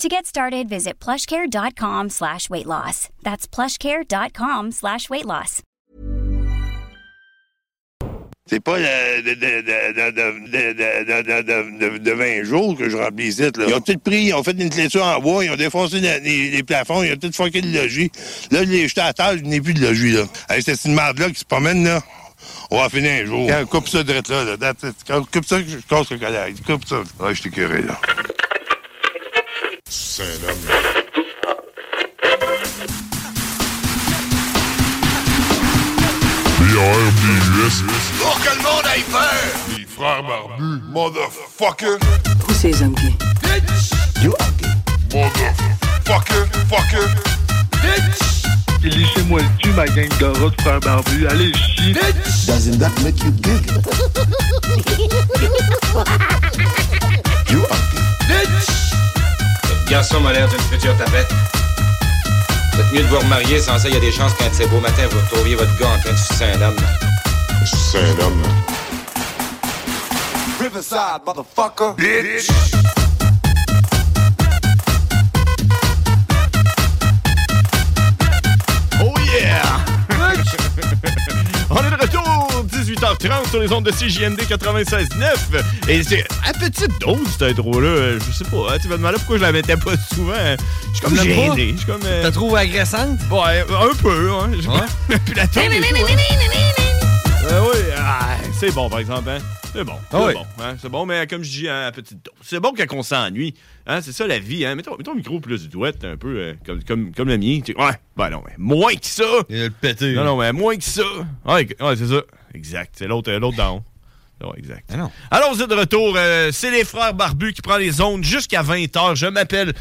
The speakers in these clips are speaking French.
To get started, visit plushcare.com slash weight loss. That's plushcare.com slash weight loss. C'est pas de, de, de, de, 20 jours que je remplissais. Là. Ils ont tout pris, ils ont fait une clôture en bois, ils ont défoncé les, les, les plafonds, ils ont tout fucké le logis. Là, je à terre, je n'ai plus de logis. là. Hey, cette merde-là qui se promène, là. On va finir un jour. Quand coupe ça direct là, là. Coupe ça, je casse le collègue. Coupe ça. Je t'ai curé, là. C'est un homme. B-A-R-B-U-S. Pour que le monde aille peur! Les frères barbus. Motherfucker. Who says I'm gay? Motherfucker. Fucker. Et laissez-moi le ma gang de rats de frères. Allez, chier. Doesn't that make you gay? you are. Votre garçon m'a l'air d'une future tapette. Faites mieux de vous remarier, sans ça, il y a des chances qu'un de ces beaux matins, vous retrouviez votre gars en train de sucer un homme. C'est un homme. Riverside, motherfucker. Bitch. Oh yeah! On est de retour, 18h30 sur les ondes de CJMD 96.9. Et c'est à petite dose, cette intro-là. Euh, Je sais pas, hein, tu vas demander pourquoi je la mettais pas souvent. Je suis comme gêné. Je suis comme... euh, T'as trouvé agressante? Ouais, un peu, hein. J'ai Ouais? Puis la hein. Euh, oui, ah, c'est bon, par exemple, hein. C'est bon, c'est Ah oui. bon. hein, C'est bon, mais comme je dis, hein, à petite dose. C'est bon quand on s'ennuie. Hein, c'est ça, la vie. Hein. Mets, ton, mets ton micro plus douette, un peu euh, comme, comme, comme le mien. Tu- Ouais, ben non, mais moins que ça. Il a le pété. Non, non, mais moins que ça. Ouais, ouais, c'est ça. Exact. C'est l'autre, euh, l'autre down. Ouais, exact. Ah non. Alors, vous êtes de retour. euh, c'est les frères barbus qui prennent les ondes jusqu'à 20h. Je m'appelle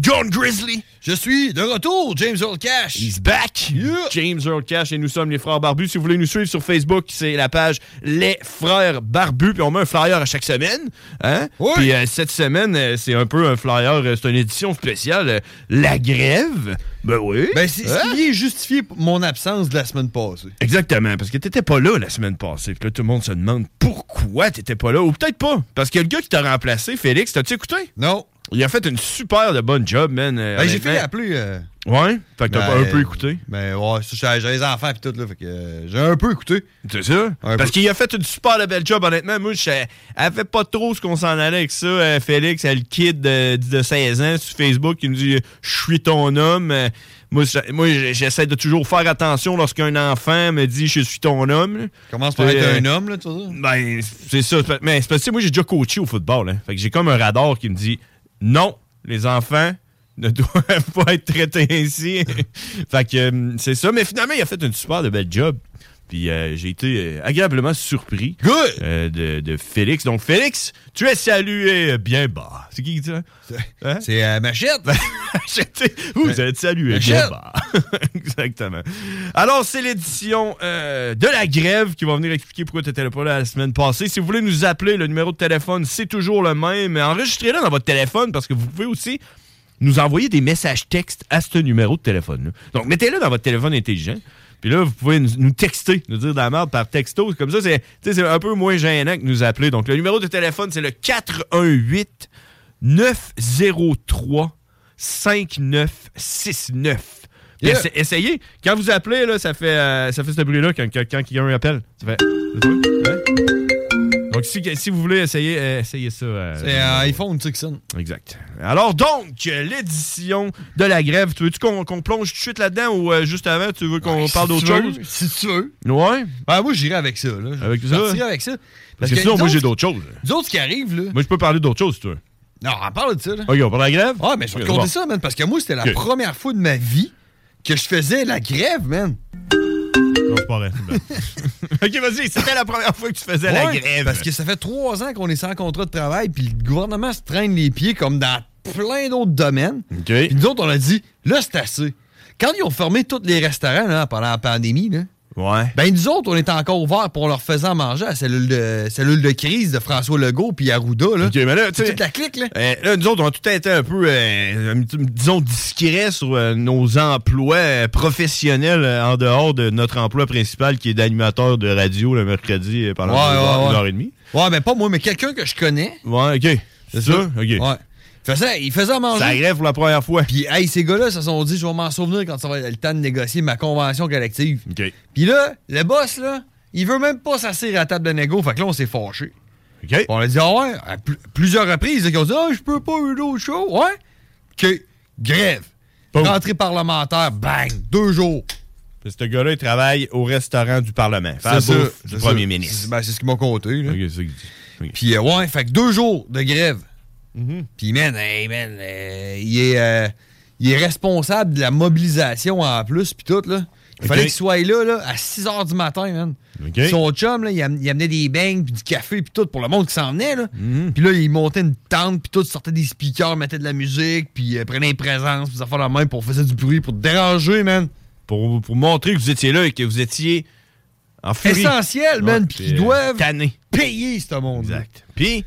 John Grizzly. Je suis de retour, James Earl Cash. He's back. James Earl Cash et nous sommes les frères barbus. Si vous voulez nous suivre sur Facebook, c'est la page Les frères barbus. Puis on met un flyer à chaque semaine. Hein? Oui. Puis euh, cette semaine, euh, c'est un peu un flyer, euh, c'est une édition spéciale. euh, la grève. Ben oui. Ben, c'est Hein? ce qui vient justifier mon absence de la semaine passée. Exactement, parce que t'étais pas là la semaine passée. Puis là, tout le monde se demande pourquoi t'étais pas là. Ou peut-être pas. Parce que le gars qui t'a remplacé, Félix, t'as-tu écouté? Non. Il a fait une super de bonne job, man. euh, Ben, j'ai fait appeler. euh, Ouais? Fait que t'as ben, un peu écouté. Ben, ouais, j'ai les enfants et tout, là. Fait que euh, j'ai un peu écouté. C'est ça? Un Parce qu'il a fait une super de belle job, honnêtement. Moi, je fait pas trop ce qu'on s'en allait avec ça. Euh, Félix, elle, le kid de, de 16 ans sur Facebook, qui nous dit « Je suis ton homme Euh, Moi, je- moi, j'essaie de toujours faire attention lorsqu'un enfant me dit « Je suis ton homme. Commence par Euh, être un homme, là, tu vois. Ben, c'est ça. Mais c'est parce que moi, j'ai déjà coaché au football. Hein. Fait que j'ai comme un radar qui me dit non, les enfants ne doivent pas être traités ainsi. fait que euh, c'est ça. Mais finalement, il a fait une super de belle job. Puis euh, j'ai été euh, agréablement surpris Good! euh, de, de Félix. Donc, Félix, tu es salué bien bas. C'est qui qui dit ça? Hein? C'est euh, Machette. Vous êtes salué bien bas. Exactement. Alors, c'est l'édition euh, de la grève qui va venir expliquer pourquoi tu n'étais pas là la semaine passée. Si vous voulez nous appeler, le numéro de téléphone, c'est toujours le même. Enregistrez-le dans votre téléphone parce que vous pouvez aussi nous envoyer des messages textes à ce numéro de téléphone. Donc, mettez-le dans votre téléphone intelligent. Puis là, vous pouvez nous, texter, nous dire de la merde par texto. Comme ça, c'est un peu moins gênant que nous appeler. Donc, le numéro de téléphone, c'est le 418 903 5969. Puis Yeah. essa- essayez. Quand vous appelez, là, ça fait, euh, ça fait ce bruit-là quand, quand, quand quelqu'un appelle. Ça fait. Donc, si, si vous voulez essayer, euh, essayez ça. euh, C'est un iPhone, tu sais que ça. Exact. Alors, donc, euh, l'édition de la grève, tu veux-tu qu'on plonge tout de suite là-dedans ou euh, juste avant, tu veux qu'on parle d'autre chose? Si tu veux. Ouais. Ben, moi, j'irai avec ça. Là. Avec ça? avec ça. Parce que sinon, moi, j'ai autres- d'autres choses. Nous autres, ce qui arrive, là. Moi, je peux parler d'autre chose, si tu veux. Non, on parle de ça, là. OK, on parle de la grève? Ouais, mais je vais Ok, te compter bon. ça, man, parce que moi, c'était la première fois de ma vie que je faisais la grève, man. Pas vrai. OK, vas-y, c'était la première fois que tu faisais la grève. Parce que ça fait trois ans qu'on est sans contrat de travail, puis le gouvernement se traîne les pieds comme dans plein d'autres domaines. OK. Puis nous autres, on a dit, là, c'est assez. Quand ils ont fermé tous les restaurants là, pendant la pandémie, là, Ouais. ben nous autres, on était encore ouverts pour leur faisant manger à la cellule de, cellule de crise de François Legault puis Arruda. Là. OK, mais là, tu sais... la clique, là. Euh, là, nous autres, on a tout été un peu, euh, disons, discrets sur euh, nos emplois euh, professionnels en dehors de notre emploi principal qui est d'animateur de radio le mercredi pendant Ouais, ouais, ouais. une heure et demie. Ouais, mais pas moi, mais quelqu'un que je connais. Ouais, OK. C'est ça? OK. Ouais. Il faisait, il faisait à manger. La grève pour la première fois. Puis, hey, ces gars-là se sont dit, je vais m'en souvenir quand ça va être le temps de négocier ma convention collective. OK. Puis là, le boss, là, il veut même pas s'asseoir à la table de négo. Fait que là, on s'est fâchés. OK. On a dit, ah ouais, à pl- plusieurs reprises, ils ont dit, ah, je peux pas, une autre show. Ouais. OK. Grève. Rentrée parlementaire, bang, deux jours. Puis Ce gars-là, il travaille au restaurant du Parlement. C'est ça, du premier ça. ministre. C'est ben, c'est ce qu'ils m'ont compté. Là. Ça. Puis, euh, ouais, fait que deux jours de grève. Mhm. Puis, man, hey, man, euh, il, est, euh, il est responsable de la mobilisation en plus, puis tout, là. Il fallait qu'il soit là, là, à 6 h du matin, man. Son chum, là, il, am- il amenait des beignes, puis du café, puis tout, pour le monde qui s'en venait, là. Mhm. Puis là, il montait une tente, puis tout, sortait des speakers, mettait de la musique, puis euh, prenait une présence, puis ça fait la main pour faire du bruit, pour te déranger, man. Pour, pour montrer que vous étiez là et que vous étiez en furie. Essentiel, man, Ouais, puis qu'ils euh, doivent payer, ce monde-là. Exact. Puis,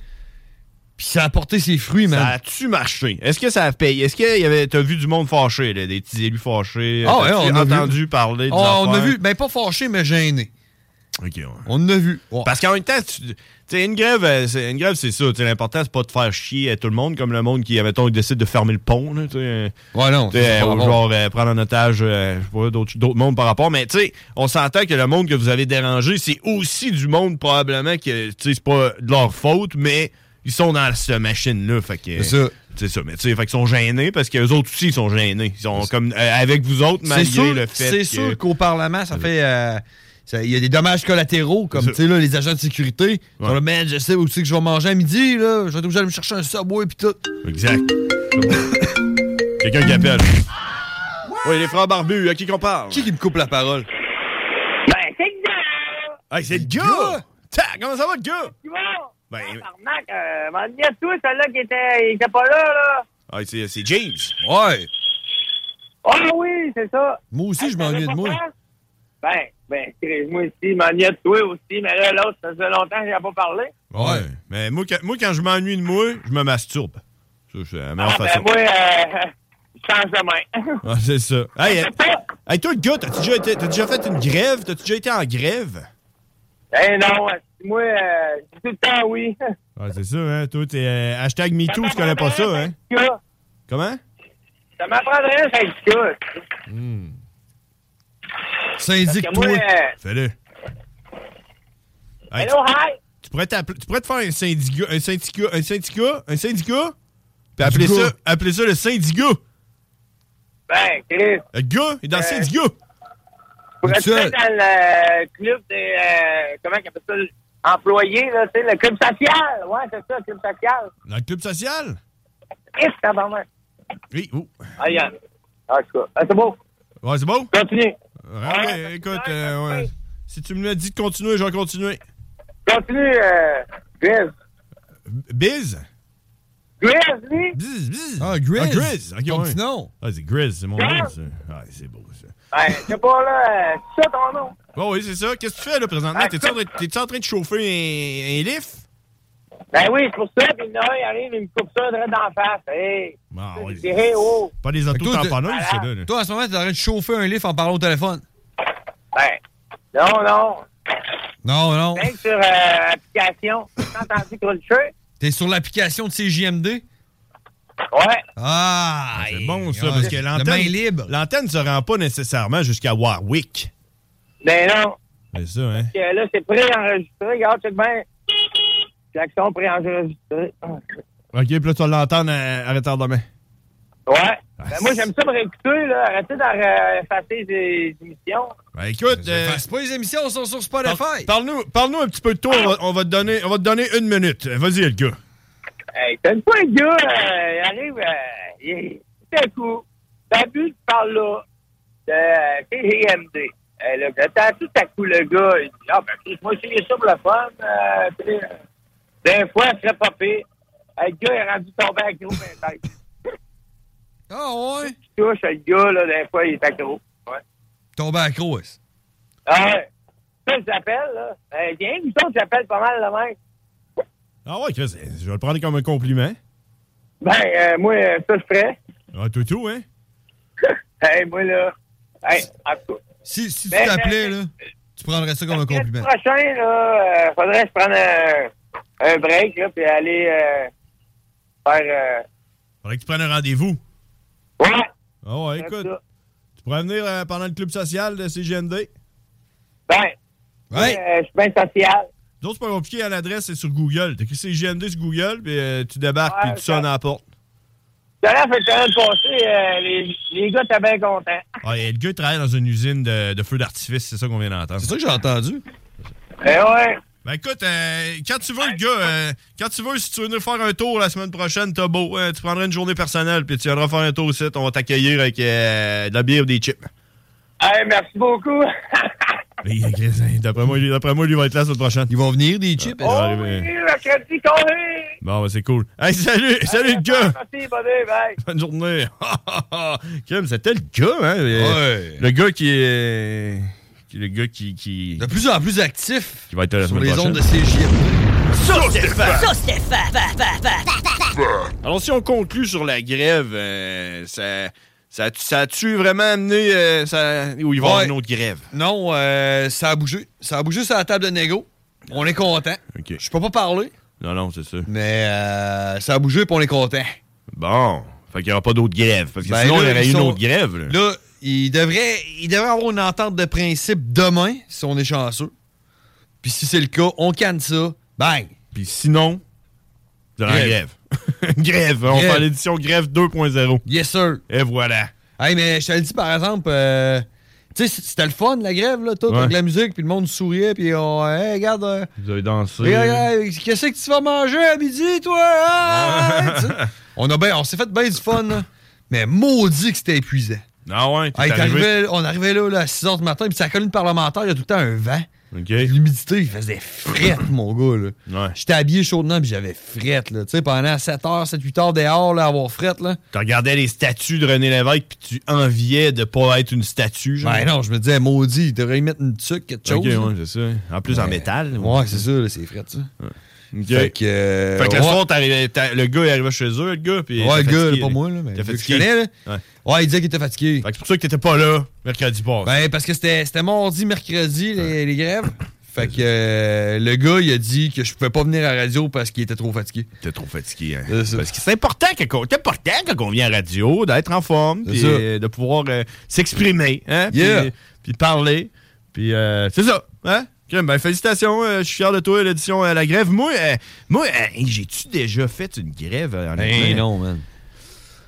Puis ça a porté ses fruits, man. ça a-tu marché? Est-ce que ça a payé? Est-ce que y avait, t'as vu du monde fâché, là, des petits élus fâchés? Ah ouais, on a vu. entendu parler de Oh, on a vu, ben pas fâché, mais gêné. OK, ouais. On a vu. Ouais. Parce qu'en même temps, tu sais, une grève, euh, c'est, une grève, c'est ça. L'important, c'est pas de faire chier à tout le monde, comme le monde qui, mettons, décide de fermer le pont. Là, euh, Ouais, non. ou genre euh, prendre en otage euh, je sais pas, d'autres, d'autres mondes par rapport. Mais tu sais, on s'entend que le monde que vous avez dérangé, c'est aussi du monde probablement que tu sais, c'est pas de leur faute, mais ils sont dans cette machine-là. Fait que. C'est ça. C'est ça, mais tu sais, fait qu'ils sont gênés parce qu'eux autres aussi, ils sont gênés. Ils sont comme euh, avec vous autres, malgré sûr, le fait c'est que... sûr qu'au Parlement, ça fait. euh, Il y a des dommages collatéraux, comme tu sais, là, les agents de sécurité. Ils Ouais. là, man, je sais où que je vais manger à midi, là. Je vais être obligé d'aller me chercher un subway puis tout. Exact. Quelqu'un qui appelle. Oui, les frères barbus, à qui qu'on parle? Qui qui me coupe la parole? Ben, c'est que gars! Hey, c'est le gars! Comment ça va, le gars? Ben, Tabarnak, euh, m'en dis à toi, celle-là qui était, il était pas là, là. ah, c'est, c'est James. Ouais. Ah oui, c'est ça. Moi aussi, je Hey, m'ennuie de moi. Ben, ben, moi aussi, m'ennuie de toi aussi, mais là, l'autre, ça faisait longtemps que j'ai pas parlé. Ouais. Mais moi, quand, moi, quand je m'ennuie de moi, je me masturbe. Ça, c'est la meilleure Ah, ben, façon. moi, euh, je change de main. Ah, c'est ça. Hey, euh, hey, toi, le gars, t'as-tu déjà, été- t'as déjà fait une grève? T'as-tu déjà été en grève? Eh non, euh, moi, euh, je dis tout le temps oui. Ah, c'est ça, hein. Toi, t'es euh, hashtag MeToo, tu connais pas ça, hein? Syndicat. Comment? Ça m'apprendrait un syndicat. Syndic, Parce que moi, toi. euh, Fais-le. Hey, hello, hi. tu, pourrais t'appeler- tu pourrais te faire un syndicat, un syndicat, un syndicat, un syndicat, puis appeler ça, appeler ça le syndicat. Ben, Chris, Le gars est dans le Euh, syndicat. seul. être dans le club des, euh, comment on appelle ça, employés, là, tu sais, le club social. Ouais, c'est ça, le club social. Dans le club social? Qu'est-ce que tabarnak? Oui, oh. Ah, Yann. Ah, c'est beau. Ouais, c'est bon? Continue. Ouais, Ouais, écoute, euh, ouais. ouais. si tu me l'as dit de continuer, je vais continuer. Continue, euh, Grizz. Biz? Grizz, lui? Biz, biz. Ah, Grizz. Ah, Grizz. Ok, Ton ouais. petit nom. Ah, c'est Grizz, c'est mon Grizz. nom, ça. Ah, c'est beau, ça. Ben, je sais pas, là, c'est ça ton nom? Bon, oui, c'est ça. Qu'est-ce que tu fais, là, présentement? Ah, T'es-tu en, train- en train de chauffer un, un lift? Ben oui, c'est pour ça, puis là, il arrive, il me coupe ça direct dans la face. Hey! Ah, dirais, oh! Pas des auto-tamponneuses, t'es- c'est là. là. Toi, en ce moment, t'es en train de chauffer un lift en parlant au téléphone. Ben, non, non. Non, non. Même sur euh, application. T'as entendu Cruncher? T'es sur l'application de CJMD? Ouais. Ah! C'est bon, ça, ouais, parce que l'antenne... L'antenne se rend pas nécessairement jusqu'à Warwick. Ben non. C'est ça, hein? Que là, c'est prêt enregistré. Regarde, check bien. Klaxon préenregistré. OK, puis là, tu vas l'entendre à, à retardement. Ouais. Ben, moi, j'aime ça me réécouter, là. Arrêtez d'effacer des émissions. Ben écoute, euh, C'est pas les émissions, sont sur Spotify. parle-nous parle un petit peu de toi, on va, on va te donner, on va te donner une minute. Vas-y, le gars. Hey, t'as une fois un gars, euh, il arrive, euh, il tout à coup, Babu parle là, de euh, TGMD. Euh, là, t'as tout à coup le gars, il dit, ah ben, moi, j'ai ça pour le fun. Euh, fois, ce serait pas pire. Le gars est rendu tombé accro, ben, tête. Ah ouais? Tu touches, le gars, là, des fois, il est accro. Ouais. Tombé à croix. Ah ouais. Ça, j'appelle, là. Euh, il a une autres, j'appelle pas mal, le mec. Ah ouais, Chris, je vais le prendre comme un compliment. Ben, euh, moi, ça, je ferais. Ah, tout, tout, hein? Hey, moi, là. Hey, en tout cas. Si, si tu Ben, t'appelais, ben, là, tu prendrais ça comme un compliment. Le prochain, là, euh, faudrait que je prenne un, un break, là, puis aller euh, faire. Euh, Faudrait que tu prennes un rendez-vous. ouais. Ah ouais, écoute. Tu pourrais venir pendant le club social de CGND? Ben. Ouais. je suis bien social. D'autres, c'est pas compliqué à l'adresse, c'est sur Google. T'écris CGND sur Google, puis euh, tu débarques, Ouais, puis tu sonnes à la porte. D'ailleurs, fait que passée, euh, les, les gars étaient bien contents. Ah, et le gars, il travaille dans une usine de, de feux d'artifice, c'est ça qu'on vient d'entendre. C'est ça que j'ai entendu. Eh ouais. Ben écoute, euh, quand tu veux, le gars, euh, quand tu veux, si tu veux venir faire un tour la semaine prochaine, t'as beau. hein, tu prendrais une journée personnelle, puis tu viendras faire un tour aussi. On va t'accueillir avec euh, de la bière ou des chips. Hey, merci beaucoup. D'après moi, d'après moi, lui va être là la semaine prochaine. Ils vont venir, des chips. Arriver. Oui, mercredi. Bon, ben, c'est cool. Hey, salut, salut le gars! Merci, bye. Bonne journée. Kim, c'était le gars, hein? Ouais. Le gars qui est. qui- Le gars qui. qui... De plus en plus actif qui va être là la sur semaine les prochaine. ondes de CJMD. Ça, Stéphane! Ça, Stéphane! Alors, si on conclut sur la grève, euh, ça, ça, ça a-tu vraiment amené. euh, ça, ou il va y avoir une autre grève? Non, euh, ça a bougé. Ça a bougé sur la table de négo. On est content. Je peux pas parler, Non, non, c'est ça. mais euh, ça a bougé et on est content. Bon. Fait qu'il n'y aura pas d'autre grève. Parce que Ben sinon, là, il y aurait ils eu une sont- autre grève. Là. Là, il devrait, il devrait avoir une entente de principe demain, si on est chanceux. Puis si c'est le cas, on canne ça. Bang! Puis sinon, vous aurez Grève. grève. grève. On Grève. fait l'édition grève 2.0. Yes, sir. Et voilà. Hey, mais je te le dis, par exemple, euh, tu sais, c'était le fun, la grève, là, tout, Ouais. avec la musique, puis le monde souriait, puis on, hey, regarde, euh, Vous avez dansé. hey, qu'est-ce que tu vas manger à midi, toi? Ah, sais? on a ben, on s'est fait bien du fun, là. mais maudit que c'était épuisant. Ah ouais, Hey, arrivé. t'arrivais- on arrivait là, là, à 6 h du matin, puis sa colline parlementaire, il y a tout le temps un vent. L'humidité, il faisait frette, mon gars. Là. Ouais. J'étais habillé chaudement, puis j'avais frette. Là. Tu sais, pendant 7 h, 7, 8 heures dehors, là, avoir frette. Là. Tu regardais les statues de René Lévesque puis tu enviais de pas être une statue. Genre. Ben non, je me disais, maudit, il devrait y mettre une tuque, quelque chose. Ok, là. ouais, c'est ça. En plus, en métal. Ouais, c'est ça, c'est frette, ça. Ok. Fait que. euh, Fait que le soir, le gars est arrivé chez eux, le gars. Puis Ouais, le gars, pas moi, là, mais gars que je connais, là. Ouais. Il disait qu'il était fatigué. Fait que c'est pour ça que t'étais pas là mercredi passé. Ben, parce que c'était c'était mardi, mercredi, les, les grèves. Fait que euh, le gars, il a dit que je pouvais pas venir à la radio parce qu'il était trop fatigué. T'es trop fatigué, hein. C'est ça. Parce que c'est important, quand on- c'est important quand on vient à la radio d'être en forme, C'est puis ça. euh, de pouvoir euh, s'exprimer, hein, puis- Yeah. puis parler. Puis euh, c'est ça, hein? Ben, félicitations, euh, je suis fier de toi, l'édition la grève. Moi, euh, moi euh, hey, j'ai-tu déjà fait une grève? euh, honnêtement? Ben non, man.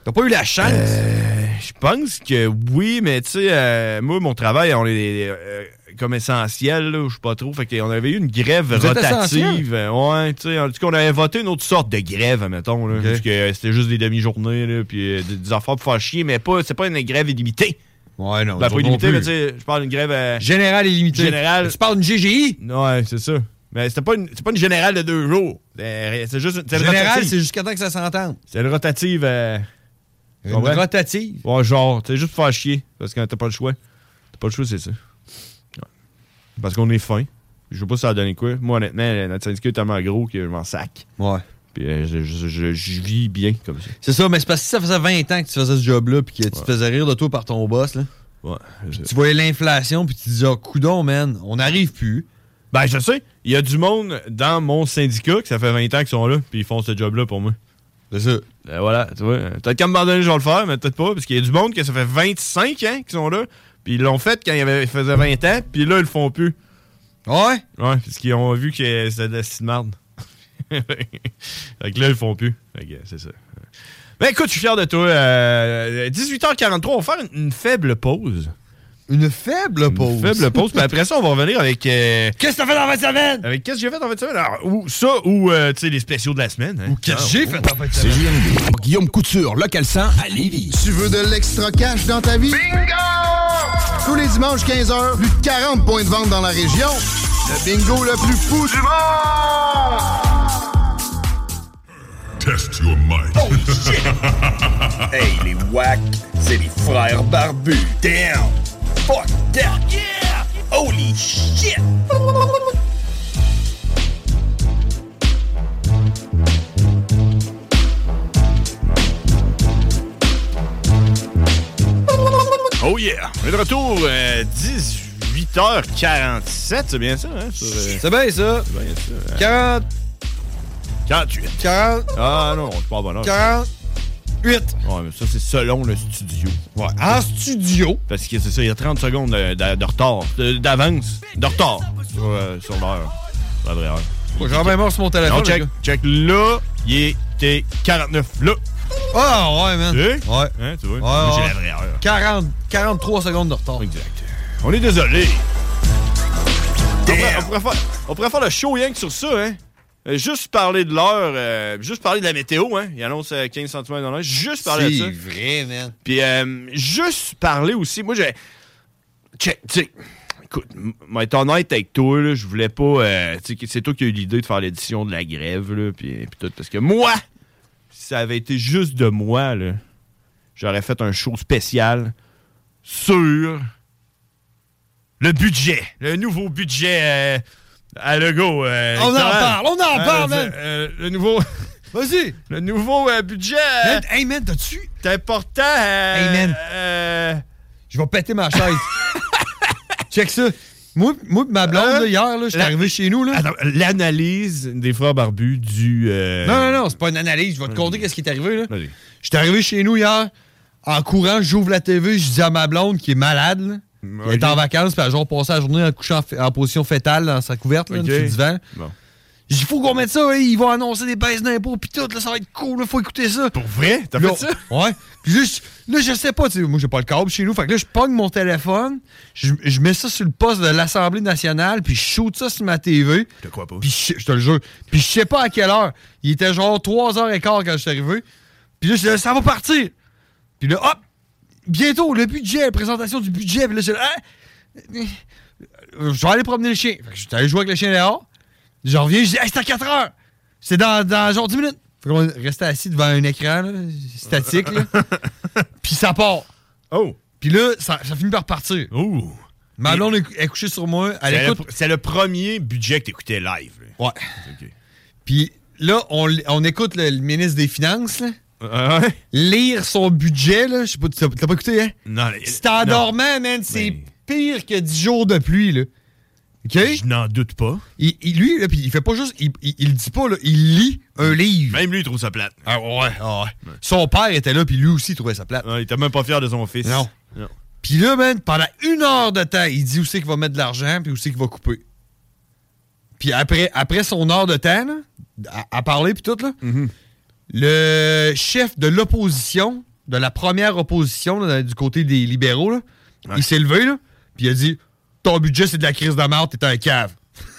T'as pas eu la chance? Euh, je pense que oui, mais tu sais, euh, moi, mon travail, on est euh, comme essentiel, là, je sais pas trop. Fait qu'on avait eu une grève Vous rotative. ouais, tu sais, en tout cas, on avait voté une autre sorte de grève, mettons, là. Parce que c'était juste des demi-journées, puis euh, des, des affaires pour faire chier, mais pas, c'est pas une grève illimitée. Ouais, non. Ben, pas illimitée, mais tu sais, je parle d'une grève. euh, Général illimité. Général. Tu parles d'une GGI? Ouais, c'est ça. Mais c'était pas une, c'est pas une générale de deux jours. C'est juste une, c'est une Général, rotative. c'est jusqu'à temps que ça s'entende. C'est une rotative. Une tu comprends? rotative. Ouais, genre, c'est juste pour faire chier. Parce que t'as pas le choix. T'as pas le choix, c'est ça. Ouais. Parce qu'on est fin. Je sais pas si ça a donné quoi. Moi, honnêtement, notre syndicat est tellement gros que je m'en sac. Ouais. Puis euh, je, je- je- je vis bien comme ça. C'est ça, mais c'est parce que si ça faisait 20 ans que tu faisais ce job-là puis que tu te faisais rire de toi par ton boss, là. Ouais. Tu voyais l'inflation puis tu te disais, oh, coudon, man, on n'arrive plus. Ben, je sais. Il y a du monde dans mon syndicat que ça fait 20 ans qu'ils sont là, puis ils font ce job-là pour moi. C'est ça. Ben voilà, tu vois. Peut-être qu'à un moment donné, je vais le faire, mais peut-être pas, parce qu'il y a du monde que ça fait 25 ans qu'ils sont là, puis ils l'ont fait quand ils, faisaient 20 ans, puis là, ils le font plus. Ouais? Ouais, parce qu'ils ont vu que c'était de la petite merde. fait que là, ils font plus. Fait que c'est ça. Ben écoute, je suis fier de toi. Euh, 18h43, on va faire une, une faible pause. Une faible pause? Une faible pause. Puis après ça, on va revenir avec. euh, Qu'est-ce que t'as fait dans 20 semaines? avec qu'est-ce que j'ai fait en fin de semaine? Alors, ou ça, ou euh, tu sais, les spéciaux de la semaine. Ou qu'est-ce que j'ai fait en fin de C'est JMD. Guillaume Couture, local 100 à Lévis. Tu veux de l'extra cash dans ta vie? Bingo! Tous les dimanches 15h, plus de 40 points de vente dans la région. Le bingo le plus fou du monde! Test your might. Oh shit! hey, les wack, c'est les frères barbus. Damn! Fuck that. Yeah. Holy shit. Oh yeah! On est de retour euh, 18h47, c'est bien ça, hein? Euh... C'est bien ça! C'est bien ça. 40... 48. 40... Ah non, je suis pas à 40... 8. Ouais, mais ça, c'est selon le studio. Ouais, en studio. Parce que c'est ça, il y a 30 secondes de, de, retard, d'avance, de retard sur, euh, sur. La vraie heure. Moi, j'ai même mort sur mon téléphone. Non, check, là, check. Là, il était 49. Là. Ah, oh, ouais, man. Tu? Ouais. Hein, tu vois? Ouais, Moi, j'ai la vraie heure. 40, 43 secondes de retard. Exact. On est désolé. On pourrait, faire, le show yank sur ça, hein? Euh, Juste parler de l'heure, euh, juste parler de la météo, hein? Il annonce euh, 15 cm dans l'heure. Juste parler de ça. C'est vrai, man. Puis euh, juste parler aussi, moi j'ai. Check, tu sais. Écoute, être honnête avec toi, là, je voulais pas. tu sais, c'est toi qui as eu l'idée de faire l'édition de la grève, là, puis, tout. Parce que moi, si ça avait été juste de moi, là, j'aurais fait un show spécial sur le budget, le nouveau budget à Lego. euh, On en parle, on en Euh, parle, man. euh, le nouveau. Vas-y. Le nouveau euh, budget. Man, hey, man, t'as-tu? C'est important. Hey, man. Je vais péter ma chaise. Check ça. Moi, moi ma blonde, là, hier, là, j'étais La- arrivé chez nous, l'analyse des frères barbus du. euh, Non, non, non, c'est pas une analyse. Je vais te conter qu'est-ce qui est arrivé, là. Vas-y. J'étais arrivé chez nous hier. En courant, j'ouvre la TV, je dis à ma blonde qui est malade, là. Elle est en vacances, puis elle a genre passé la journée en couchant en, position fétale dans sa couverte, là, Ok. sur le divan. Bon. J'ai dit, il faut qu'on mette ça, hein, ils vont annoncer des baisses d'impôts, puis tout, là, ça va être cool, il faut écouter ça. Pour vrai? T'as Là, fait ça? Ouais. Puis là, je, là, je sais pas, moi, j'ai pas le câble chez nous. Fait que là, je pogne mon téléphone, je, mets ça sur le poste de l'Assemblée nationale, puis je shoot ça sur ma TV. Je te crois pas? Puis je, te le jure. Puis je sais pas à quelle heure. Il était genre 3h15 quand je suis arrivé. Puis là, je ça va partir. Puis là, hop, bientôt, le budget, la présentation du budget. Puis là, euh, je vais aller promener le chien. Fait que je suis allé jouer avec le chien dehors. Je reviens, je dis, hey, c'est à 4 heures. C'est dans, dans genre 10 minutes. Fait qu'on restait assis devant un écran là, statique. là. Puis ça part. Oh. Puis là, ça, ça finit par partir. Oh. Ma blonde est, est couchée sur moi. Elle C'est le, écoute. pr- c'est le premier budget que t'écoutais live. là. Ouais. Puis là, on, on écoute le, le ministre des Finances là, Ah ouais? lire son budget. Là. Je sais pas, t'as pas écouté, hein? Non, les- C'est en non. dormant, man. C'est pire que 10 jours de pluie, là. OK? Je n'en doute pas. Il, il- lui, là, puis il fait pas juste. Il, il, il le dit pas, là. Il lit un livre. Même lui, il trouve ça plate. Ah ouais, ah ouais. Son père était là, puis lui aussi, il trouvait ça plate. Il était même pas fier de son fils. Non. Puis là, man, pendant une heure de temps, il dit où c'est qu'il va mettre de l'argent, puis où c'est qu'il va couper. Puis après, après son heure de temps, là, à, à parler, puis tout, là, le chef de l'opposition, de la première opposition, là, du côté des libéraux, là, il s'est levé, là, puis il a dit Ton budget, c'est de la crise de mort, t'es un cave.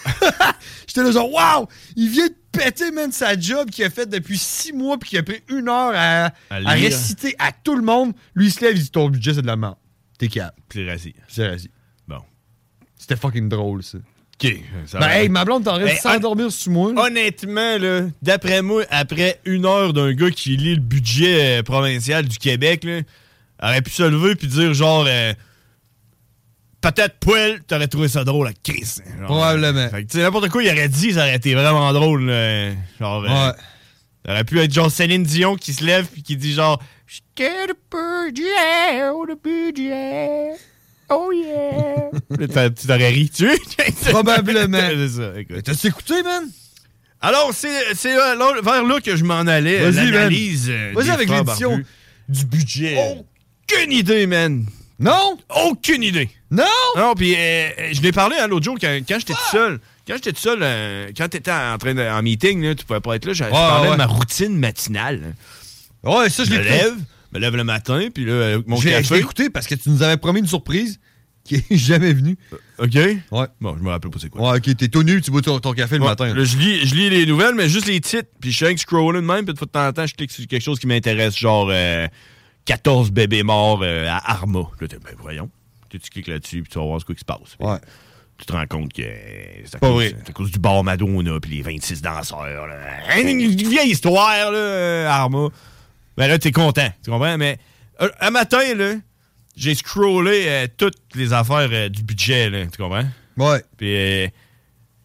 J'étais là, genre, waouh Il vient de péter, man, sa job qu'il a fait depuis six mois, puis qu'il a pris une heure à, À à lire. réciter à tout le monde. Lui, il se lève, il dit Ton budget, c'est de la merde. T'es cave. Puis rassis. C'est rassis. Bon. C'était fucking drôle, ça. OK. ça Ben, hey, ma blonde t'aurait Hey, dû s'endormir sous moi. là. Honnêtement, là, d'après moi, après une heure d'un gars qui lit le budget euh, provincial du Québec, là, aurait pu se lever puis dire genre euh, peut-être poil, t'aurais trouvé ça drôle à Chris. Genre, Probablement. fait que, tu sais, n'importe quoi il aurait dit, ça aurait été vraiment drôle. là. Genre, euh, Ouais. ça aurait pu être genre Céline Dion qui se lève puis qui dit genre J'étais le budget, oh, le budget. Oh yeah! T'as- tu t'aurais ri, tu Probablement. c'est ça, écoute. T'as-tu écouté, man? Alors, c'est c'est, euh, vers là que je m'en allais. Vas-y, man. L'analyse. euh, Vas-y avec l'édition du budget. Aucune idée, man. Non? Aucune idée. Non! Non, puis euh, je l'ai parlé hein, l'autre jour quand, quand j'étais tout seul. Quand j'étais tout seul, euh, quand t'étais en train de, en meeting, là, tu pouvais pas être là, je, je parlais ouais. de ma routine matinale. Ouais, ça, je me l'ai lève, me lève le matin, puis là, avec mon J'ai je café. écouté parce que tu nous avais promis une surprise qui est jamais venue. OK? Ouais. Bon, je me rappelle pas c'est quoi. Ouais, ok, t'es tout nu, tu bois ton, ton café le Ouais, matin. là. je, lis, je lis les nouvelles, mais juste les titres. Puis je suis avec scroller de même, puis de fois de temps en temps, je clique sur quelque chose qui m'intéresse, genre euh, 14 bébés morts euh, à Arma. Là, t'es, ben voyons. Tu cliques là-dessus, puis tu vas voir ce qui se passe. Ouais. Tu te rends compte que euh, c'est à, cause, à cause du bar Madonna, puis les 26 danseurs. Là. Une, vieille histoire, là, euh, Arma. Ben là, t'es content, tu comprends? Mais euh, un matin, là, j'ai scrollé euh, toutes les affaires euh, du budget, là, tu comprends? Ouais. Puis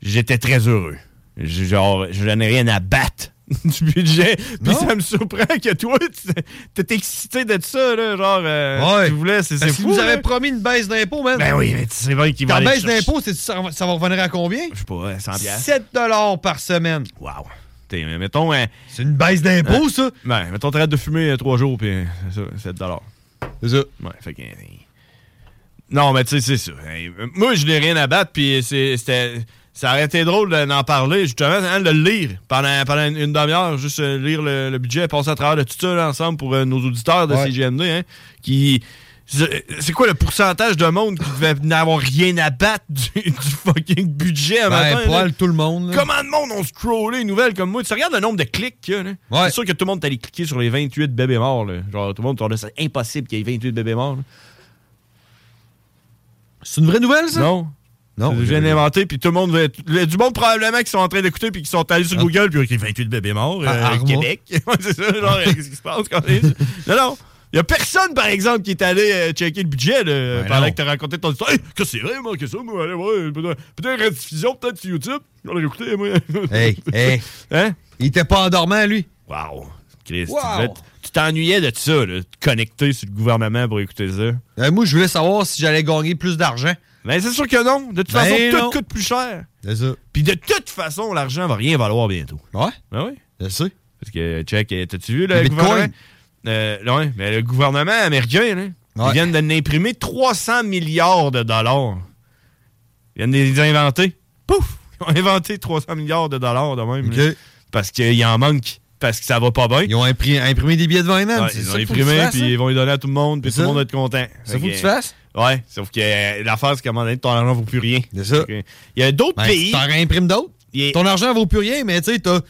j'étais très heureux. J- Genre, je n'en ai rien à battre du budget. Puis ça me surprend que toi, tu- t'es excité de ça, là. Genre, euh, Ouais. tu voulais, c'est qu'il fou. nous là. avait promis une baisse d'impôt, man. Ben oui, mais c'est vrai qu'il va aller baisse d'impôt, ça, va- revenir à combien? Je sais pas, ouais, 100 piastres. 7 par semaine. Wow. T'es- mettons... euh, C'est une baisse d'impôt, euh, ça? Ben, mettons, t'arrêtes de fumer euh, trois jours, puis euh, c'est ça, 7 C'est ça. Ouais, fait que... Non, mais tu sais, c'est ça. Moi, je n'ai rien à battre, puis c'était... Ça aurait été drôle de- d'en parler, justement, hein, de le lire pendant, pendant une, demi-heure, juste lire le, le budget, passer à travers de tout ça là, ensemble pour euh, nos auditeurs de Ouais. CGMD, hein, qui... C'est c'est quoi le pourcentage de monde qui devait n'avoir rien à battre du, du fucking budget un Ben, matin? poil, tout le monde. là. Comment de monde ont scrollé les nouvelles comme moi? Tu regardes le nombre de clics qu'il y a, là? C'est sûr que tout le monde est allé cliquer sur les 28 bébés morts. Là. Genre, tout le monde ça impossible qu'il y ait 28 bébés morts. C'est une vraie nouvelle, ça? Non. Non. Je viens d'inventer, puis tout le monde. veut- il y a Du monde probablement qui sont en train d'écouter, puis qui sont allés sur Ah. Google, puis il y a 28 bébés morts, Ah, euh, Arma. Québec. C'est ça, genre, qu'est-ce qui se passe quand même? Non, non. Il y a personne, par exemple, qui est allé euh, checker le budget là, Ben pendant non. que tu as raconté ton histoire. Hey, que c'est? Vrai, moi, que ça, moi, allez, ouais, peut-être peut-être rediffusion, peut-être sur YouTube. On l'a écouté, moi. Hey, hey. Hein? Il était pas endormant, lui? Wow. Chris, tu Wow. tu t'ennuyais de ça, là, de te connecter sur le gouvernement pour écouter ça. Euh, moi, je voulais savoir si j'allais gagner plus d'argent. Mais c'est sûr que non. De toute Ben façon, non. tout coûte plus cher. C'est ça. Puis de toute façon, l'argent va rien valoir bientôt. Ouais? Ben oui. Je sais. Parce que, check, euh, t'as-tu vu Le le, Bitcoin. gouvernement? Euh, ouais, mais le gouvernement américain, là, ils viennent d'imprimer 300 milliards de dollars. Ils viennent de les inventer. Pouf! Ils ont inventé 300 milliards de dollars de même. Là. parce qu'il en manque. Parce que ça va pas bien. Ils ont imprimé, imprimé des billets de 20 man. Ouais, c'est ils ont imprimé, puis ils vont les donner à tout le monde, puis tout le monde va être content. Ça faut que tu fasses? Ouais, sauf que euh, l'affaire, c'est qu'à un moment donné, ton argent vaut plus rien. C'est ça. Il y a d'autres Ben, pays. T'en réimprimes d'autres. Est- Ton argent vaut plus rien, mais tu sais, t'as.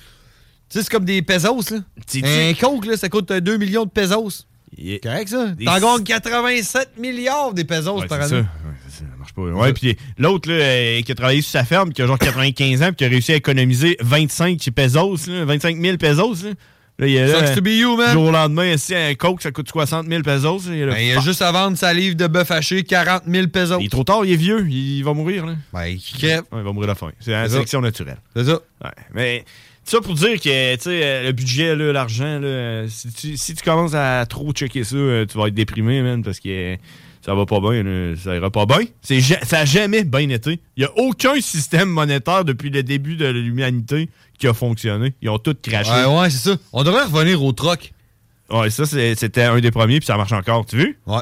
Tu sais, c'est comme des pesos, là. Un coke, là, ça coûte euh, 2 millions de pesos. est- Correct, ça? T'en gagnes 87 milliards des pesos Ouais, par année. ça. Ouais, marche pas. Ouais, puis l'autre, là, euh, qui a travaillé sur sa ferme, qui a genre 95 ans, puis qui a réussi à économiser 25 pesos, là, 25 000 pesos, là. Là, il est là, Sucks to be you, man. Du jour au lendemain, ici, un coke, ça coûte 60 000 pesos. il Ben, il a juste à vendre sa livre de bœuf haché, 40 000 pesos. Il est trop tard, il est vieux, il va mourir. Là. Ben, il crève. Ouais, il va mourir la fin. C'est la sélection naturelle. C'est ça. Ouais, mais ça pour dire que euh, le budget, l'argent, euh, si, tu, si tu commences à trop checker ça, euh, tu vas être déprimé, man, parce que ça va pas bien. là, ça ira pas bien. Ça a jamais bien été. Il y a aucun système monétaire depuis le début de l'humanité qui a fonctionné. Ils ont tous craché. Ouais, ouais, c'est ça. On devrait revenir au troc. Ouais, ça, c'était un des premiers, puis ça marche encore. Tu veux? Ouais.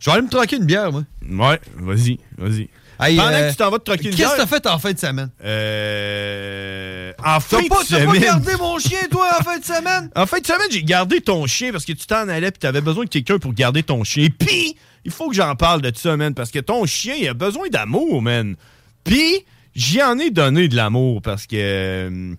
Je vais aller me troquer une bière, moi. Ouais, vas-y, vas-y. Hey, Pendant euh, que tu t'en vas te troquer une Qu'est-ce que t'as fait en fin de semaine? Euh. En fin de pas, t'as pas semaine. gardé mon chien, toi, en fin de semaine? En fin de semaine, j'ai gardé ton chien parce que tu t'en allais et tu avais besoin de quelqu'un pour garder ton chien. Puis, il faut que j'en parle de ça, man, parce que ton chien, il a besoin d'amour, man. Puis, j'y en ai donné de l'amour parce que.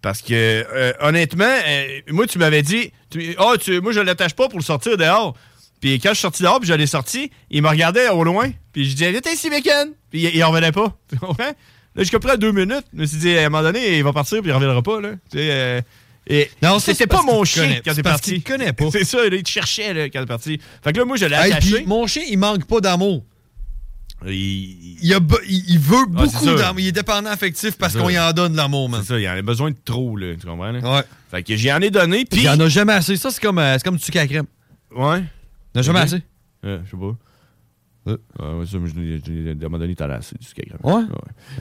Parce que, euh, honnêtement, euh, moi, tu m'avais dit, tu- Ah, tu- moi, je l'attache pas pour le sortir dehors. Puis quand je suis sorti dehors, puis je l'ai sorti, il me regardait au loin. Puis je disais, viens ici, Bacon. Puis il, il en revenait pas. Tu comprends? Là, jusqu'à près deux minutes, je me suis dit, à un moment donné, il va partir, puis il reviendra pas, là. Tu sais, euh, et Non, c'était pas mon chien connaît. quand t'es parti. connaît pas. C'est ça, il te cherchait là, quand t'es parti. Fait que là, moi, je l'ai Hey, attaché. mon chien, il manque pas d'amour. Il, Il, a be- il, veut beaucoup d'amour. Il est dépendant affectif parce qu'on y en donne de l'amour, man. C'est ça, il en a besoin de trop, là. Tu comprends, là? Ouais. Fait que j'y en ai donné, puis. Il en a jamais assez. Ça, c'est comme, euh, c'est comme du sucre à crème. Ouais. A jamais assez? Euh, je sais pas. Ouais, ouais, ça, à un moment donné, t'as lassé du ski à graine. Ouais?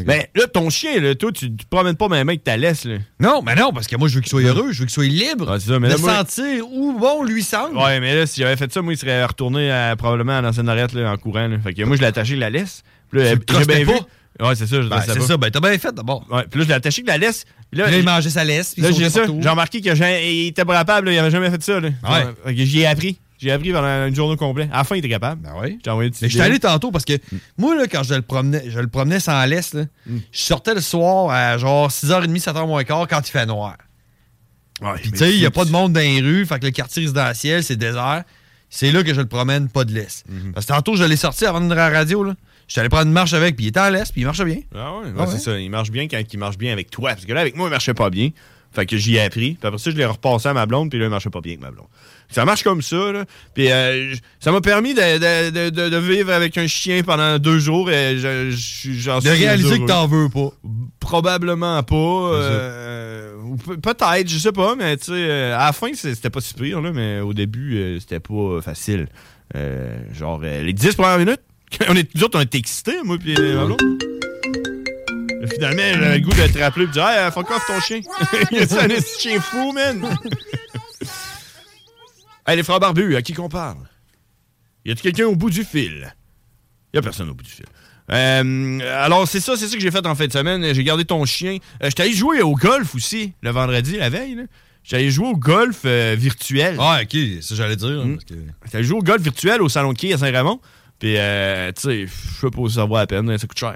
Mais là, ton chien, là, toi, tu te promènes pas même avec ta laisse, là. Non, mais non, parce que moi, je veux qu'il soit heureux, je veux qu'il soit libre. C'est ça, mais de là, moi- sentir où bon lui semble. Ouais, mais là, si j'avais fait ça, moi, il serait retourné à- probablement à l'ancienne arrête là, en courant. Là. Fait que moi, je l'ai attaché avec la laisse. Puis là, j'ai bien vu. Ouais, c'est ça, je Ben, c'est ça, ben t'as bien fait d'abord. Ouais, puis là, je l'ai attaché avec la laisse. Puis là, là, il mangeait sa laisse. puis Là, j'ai ça. J'ai remarqué qu'il était pas capable, là, il avait jamais fait ça. Là. Ouais. Fait que j'y ai appris. J'ai appris pendant une journée complète. À la fin, il était capable. Ben oui. J'ai envoyé Mais j'étais allé vidéo. tantôt parce que moi, là, quand je le promenais, je le promenais sans laisse, là, je sortais le soir à genre 6h30, 7h moins quart quand il fait noir. Ouais, Puis tu sais, il n'y a pas de monde dans les rues, fait que le quartier résidentiel, c'est désert. C'est là que je le promène, pas de laisse. Mhm. Parce que tantôt, je l'ai sorti avant de venir à la radio, là. J'étais allé prendre une marche avec, puis il était en laisse, puis il marchait bien. Ah ouais, ouais, Ah ouais. c'est ça. Il marche bien quand il marche bien avec toi. Parce que là, avec moi, il marchait pas bien. Fait que j'y ai appris. Puis après ça, je l'ai repassé à ma blonde, puis là, il marchait pas bien avec ma blonde. Ça marche comme ça, là. Puis euh, ça m'a permis de, de- de- de- de vivre avec un chien pendant deux jours et je- je- De réaliser que t'en veux pas. Probablement pas. euh, Peut-être, je sais pas, mais tu sais, euh, à la fin, c'était pas si pire, là, mais au début, euh, c'était pas facile. Euh, genre, les 10 premières minutes, on est, nous autres, on était excités, moi, puis Finalement, j'avais le goût de te rappeler et de dire Hey, fuck off ton chien. Il a un petit chien fou, man? Hey, les frères barbus, à qui qu'on parle? Y a-t-il quelqu'un au bout du fil? Y a personne au bout du fil. Euh, alors, c'est ça, c'est ça que j'ai fait en fin de semaine. J'ai gardé ton chien. Euh, J'étais allé jouer au golf aussi, le vendredi, la veille. J'étais allé jouer au golf euh, virtuel. Ah, ok, ça j'allais dire. Parce que- J'étais allé jouer au golf virtuel au Salon de quai à Saint-Raymond. Puis, euh, tu sais, je sais pas si ça vaut la peine, ça coûte cher.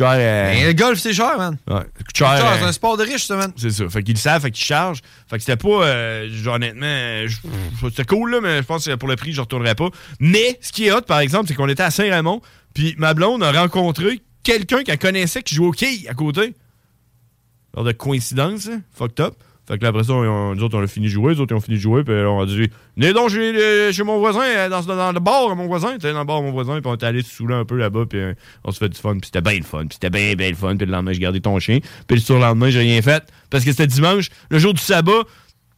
Euh, Mais le golf, c'est cher, man. Ouais, cher. Cher, euh, C'est un sport de riche, ça, man. c'est ça. Fait qu'ils le savent, fait qu'ils chargent. Fait que c'était pas, euh, honnêtement, euh, c'était cool, là, mais je pense que pour le prix, je retournerais pas. Mais, ce qui est hot, par exemple, c'est qu'on était à Saint-Raymond, puis ma blonde a rencontré quelqu'un qu'elle connaissait qui jouait au quai à côté. Genre de coïncidence, hein, fucked up. Fait que là, après ça, on, nous autres, on a fini de jouer, les autres, ils ont fini de jouer, puis là, on a dit, venez donc chez, euh, chez mon voisin, euh, dans, dans le bar, à mon voisin. T'es dans le bar, à mon voisin, puis on est allé se saouler un peu là-bas, puis euh, on se fait du fun, puis c'était bien le fun, puis c'était bien, bien le fun, puis le lendemain, j'ai gardé ton chien, puis le surlendemain, j'ai rien fait, parce que c'était dimanche, le jour du sabbat,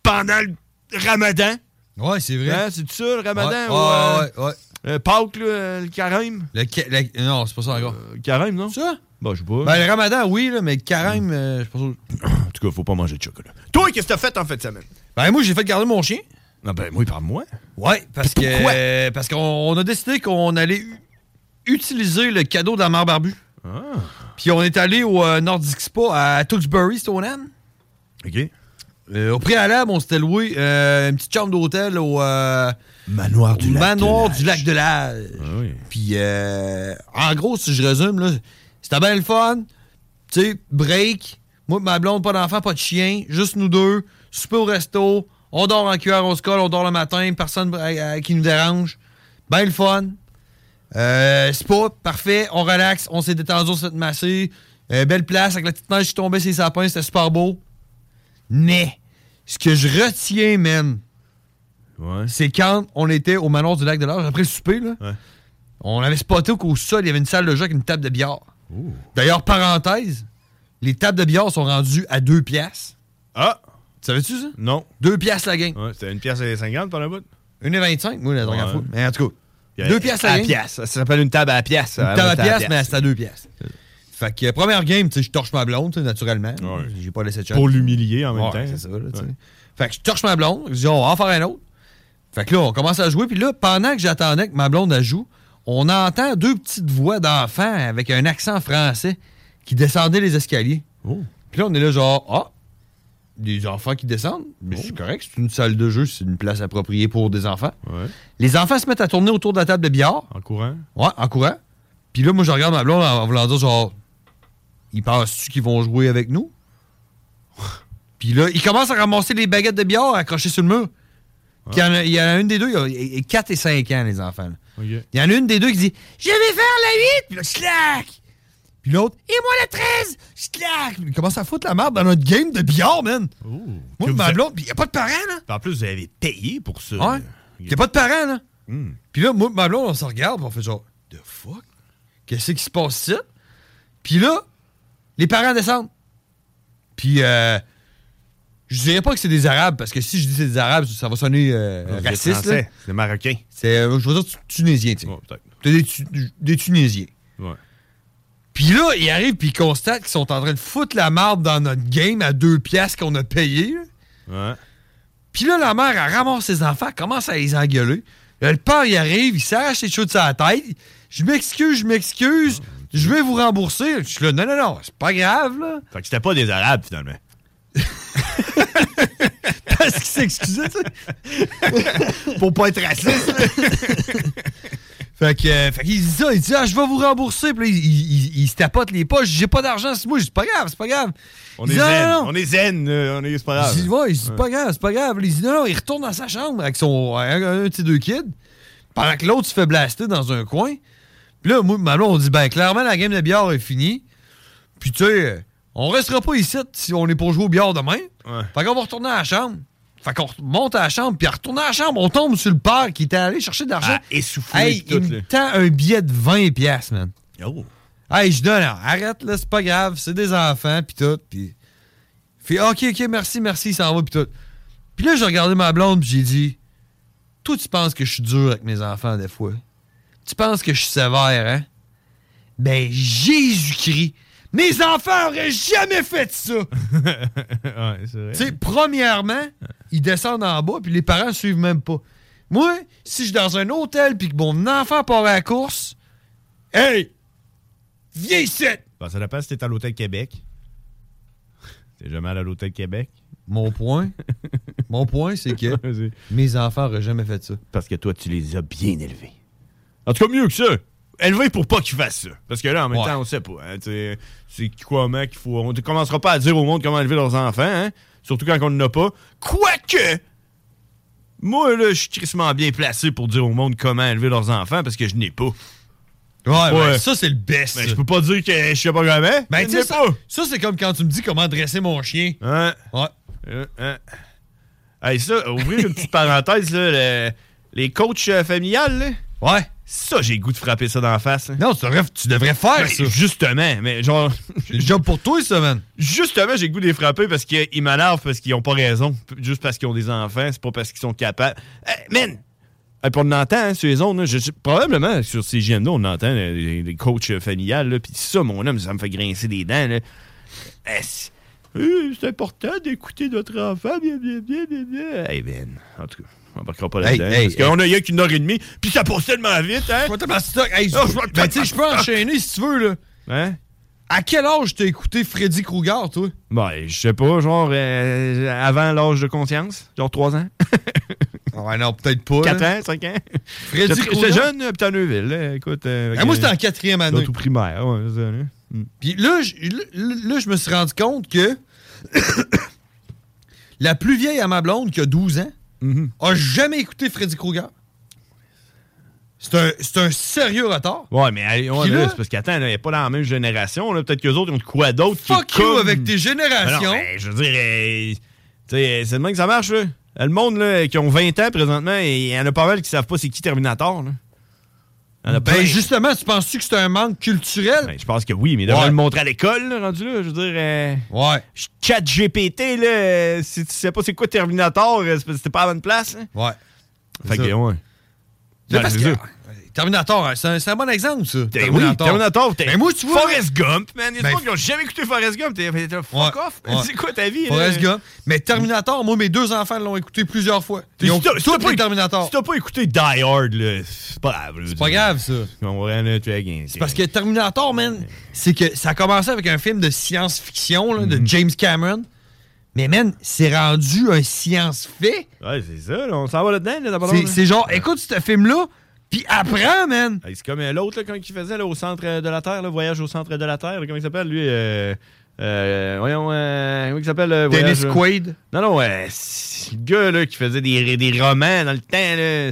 pendant le ramadan. Ouais, c'est vrai. Hein, c'est ça, le ramadan? Ouais, ou, ouais, ouais. Euh, Pâques, là, euh, le carême? Le ca- non, c'est pas ça encore. Le carême, non? Ça? Bah, je sais pas. Ben, le ramadan, oui, là, mais le carême, euh, je sais pas sûr. En tout cas, faut pas manger de chocolat. Toi, qu'est-ce que t'as fait en fait de semaine? Ben, moi, j'ai fait garder mon chien. Ah ben, moi, par moi. Ouais, parce que. Pourquoi? euh, parce qu'on on a décidé qu'on allait u- utiliser le cadeau de la mère Barbu. Ah. Puis on est allé au euh, Nordic Spa à Tewksbury, Stoneham. OK. Euh, au préalable, on s'était loué euh, une petite chambre d'hôtel au euh, Manoir au manoir du lac de l'Age. Ah oui. Puis, euh, en gros, si je résume, là, c'était bien le fun. Tu sais, break. Moi, ma blonde, pas d'enfant, pas de chien. Juste nous deux. Souper au resto. On dort en cuillère au scol. On dort le matin. Personne euh, euh, qui nous dérange. Ben le fun. Euh, spa, parfait. On relaxe. On s'est détendu, on s'est massé. Euh, belle place avec la petite neige qui tombait sur les sapins. C'était super beau. Mais, ce que je retiens, même, c'est quand on était au manoir du lac de l'Arche, après le souper, là, on avait spoté qu'au sol, il y avait une salle de jeu avec une table de billard. D'ailleurs, parenthèse, les tables de billard sont rendues à 2 piastres. Ah! Savais-tu ça? Non. 2 piastres la game. Ouais, c'était une pièce et 50 par la bout? 1,25, moi, la dernière Ouais. fois. Mais en tout cas, Puis, 2 euh, piastres à la la game. pièce. Ça s'appelle une table à la pièce. Une table à pièce, mais c'était à 2 piastres. Fait que, première game, tu sais, je torche ma blonde, naturellement. J'ai pas laissé de chance. Pour l'humilier en même temps. c'est ça, là. Fait que je torche ma blonde, je dis, on va en faire un autre. Fait que là, on commence à jouer, puis là, pendant que j'attendais que ma blonde elle joue, on entend deux petites voix d'enfants avec un accent français qui descendaient les escaliers. Puis là, on est là, genre, ah, des enfants qui descendent. Mais c'est correct, c'est une salle de jeu, c'est une place appropriée pour des enfants. Les enfants se mettent à tourner autour de la table de billard. En courant. Ouais, en courant. Puis là, moi, je regarde ma blonde en voulant dire, genre, ils pensent-tu qu'ils vont jouer avec nous? Puis là, ils commencent à ramasser les baguettes de billard accrochées sur le mur. Il y en a- il y, en a une des deux, il y a 4 et 5 ans, les enfants. Il y en a une des deux qui dit Je vais faire la 8, puis là, slack! Puis l'autre, et moi la 13, slack! Il commence à foutre la merde dans notre game de billard, man. Moi, Que ma blonde, puis il n'y a pas de parents, là. En plus, vous avez payé pour ça. Ouais. Il n'y a pas de parents, là. Hmm. Puis là, moi, ma blonde, on se regarde, puis on fait genre, the fuck? Qu'est-ce qui se passe ici? Puis là, les parents descendent. Puis, euh, je dirais pas que c'est des Arabes, parce que si je dis c'est des Arabes, ça va sonner euh, Ah, c'est raciste. français, là. C'est euh, je veux dire, tu- tunisien, tu sais. peut-être. T'as des, Tu- des Tunisiens. Ouais. Puis là, ils arrivent puis ils constatent qu'ils sont en train de foutre la marde dans notre game à deux piastres qu'on a payé. Ouais. Puis là, la mère, elle ramasse ses enfants, elle commence à les engueuler. Là, le père, il arrive, il s'arrache ses cheveux de sa tête. Je m'excuse, je m'excuse. Je vais vous rembourser. Je suis là, non, non, non, c'est pas grave, là. Fait que c'était pas des Arabes, finalement. Parce qu'il s'excusait, tu sais. Pour pas être raciste. Fait que, euh, fait qu'il dit ça, il dit, ah, je vais vous rembourser. Puis là, il, il- il se tapote les poches. J'ai pas d'argent, c'est moi. Je dis, c'est pas grave, c'est pas grave. On est dit, Ah, zen. non, non. On est zen. euh, On est, c'est pas grave. Il dit, ouais, il dit, c'est Ouais. pas grave, c'est pas grave. Il dit, non, non, il retourne dans sa chambre avec son, un, ses deux kids. Pendant que l'autre se fait blaster dans un coin. Puis là, moi, ma blonde, on dit, ben, clairement, la game de billard est finie. Puis, tu sais, on restera pas ici si on est pour jouer au billard demain. Ouais. Fait qu'on va retourner à la chambre. Fait qu'on monte à la chambre, puis à retourner à la chambre, on tombe sur le père qui était allé chercher de l'argent. Ah, essoufflé Hey, il me tend un billet de 20 pièces, man. Oh. Hey, je donne, arrête, là, c'est pas grave, c'est des enfants, puis tout, puis... Fait, OK, OK, merci, merci, il s'en va, puis tout. Puis là, j'ai regardé ma blonde, puis j'ai dit, toi, tu penses que je suis dur avec mes enfants, des fois? Tu penses que je suis sévère, hein? Ben, Jésus-Christ, mes enfants auraient jamais fait ça! ouais, c'est vrai. Tu sais, premièrement, ils descendent en bas, puis les parents suivent même pas. Moi, si je suis dans un hôtel, puis que mon enfant part à la course, hey, viens ici! Ben, ça dépend si t'es à l'Hôtel Québec. T'es jamais allé à l'Hôtel Québec? Mon point, mon point, c'est que mes enfants auraient jamais fait ça. Parce que toi, tu les as bien élevés. En tout cas, mieux que ça. Élevés pour pas qu'ils fassent ça. Parce que là, en même Ouais. temps, on sait pas. hein, c'est quoi, mec, qu'il faut. On ne commencera pas à dire au monde comment élever leurs enfants, hein? Surtout quand on n'en a pas. Quoique! Moi, là, je suis crissement bien placé pour dire au monde comment élever leurs enfants parce que je n'ai pas. Ouais, Ouais. ouais, ça, c'est le best. Ben, je peux pas dire que je sais pas comment. Ben, tu sais, ça, pas. ça, c'est comme quand tu me dis comment dresser mon chien. Hein? Ouais. Euh, hein. Hey, ça, ouvrir une petite parenthèse, là, le- les coachs euh, familiales, là. Ouais. Ça, j'ai le goût de frapper ça dans la face. hein. Non, tu devrais, tu devrais faire ça. Justement, mais genre. Job pour toi, ça, man. Justement, j'ai le goût de les frapper parce qu'ils m'énervent parce qu'ils ont pas raison. Juste parce qu'ils ont des enfants, c'est pas parce qu'ils sont capables. Hey, man! Puis on entend hein, sur les ondes, là, je- je- probablement sur ces GM-là, on entend euh, les, les coachs euh, familiales, là, puis ça, mon homme, ça me fait grincer des dents. Là. Eh, c'est euh, c'est important d'écouter notre enfant, bien, bien, bien, bien, bien. Hey, ben, en tout cas, on embarquera pas Hey, là-dedans. hey, parce qu'on a eu qu'une heure et demie, puis ça passe tellement vite, hein? Je. Hey, ben, peux enchaîner si tu veux, là. Hein? À quel âge t'as écouté Freddy Krueger, toi? Ben, je sais pas, genre euh, avant l'âge de conscience, genre 3 ans. Ouais, non, peut-être pas. 4 là. ans, 5 ans. Freddy Krueger? j'étais jeune, puis à Neuville, là, écoute. euh, Ah, moi, c'était en avec, quatrième euh, année. Tout primaire, ouais, c'est ça, là. Mm. Puis là, je me suis rendu compte que la plus vieille à ma blonde, qui a 12 ans, Mm-hmm. a jamais écouté Freddy Krueger? C'est un, un sérieux retard. Ouais, mais ouais, là, c'est parce qu'attends, il n'est pas dans la même génération. Peut-être qu'eux autres, ils ont de quoi d'autre Fuck you comme- avec tes Ben générations. non, ben, je veux dire, euh, c'est de même que ça marche, là. Le monde, là, qui ont 20 ans présentement, il y en a pas mal qui savent pas c'est qui Terminator, là. Ben plein. justement, tu penses-tu que c'est un manque culturel? Ben, je pense que oui, mais ils Ouais. le montrer à l'école, là, rendu là. Je veux dire, euh, Ouais. chat GPT, là, euh, si tu sais pas c'est quoi Terminator, euh, c'était pas à la bonne place. hein. Ouais. Fait que, ouais. Parce que-. Terminator, hein, c'est un, bon exemple, ça. Ben oui, Terminator. Mais moi, tu vois. Forrest Gump, man. Il y a Ben, des gens qui ont jamais écouté Forrest Gump. T'es fuck Ouais, off. ouais. C'est quoi ta vie, là? Forrest Gump. Mais Terminator, moi, mes deux enfants l'ont écouté plusieurs fois. Ils ont si pas Terminator. Si t'as pas écouté Die Hard, là, c'est pas grave. C'est pas grave, ça. C'est parce que Terminator, man, c'est que ça a commencé avec un film de science-fiction de James Cameron. Mais, man, c'est rendu un science-fait. Ouais, c'est ça, là, on s'en va là-dedans, là. C'est genre, écoute ce film-là, puis apprends, man. C'est comme euh, l'autre, quand il faisait là, au centre euh, de la Terre, le voyage au centre de la Terre. là, comment il s'appelle, lui? Euh, euh, voyons, euh, comment il s'appelle? le Dennis Quaid? Non, non, le gars là, qui faisait des, des romans dans le temps. Là.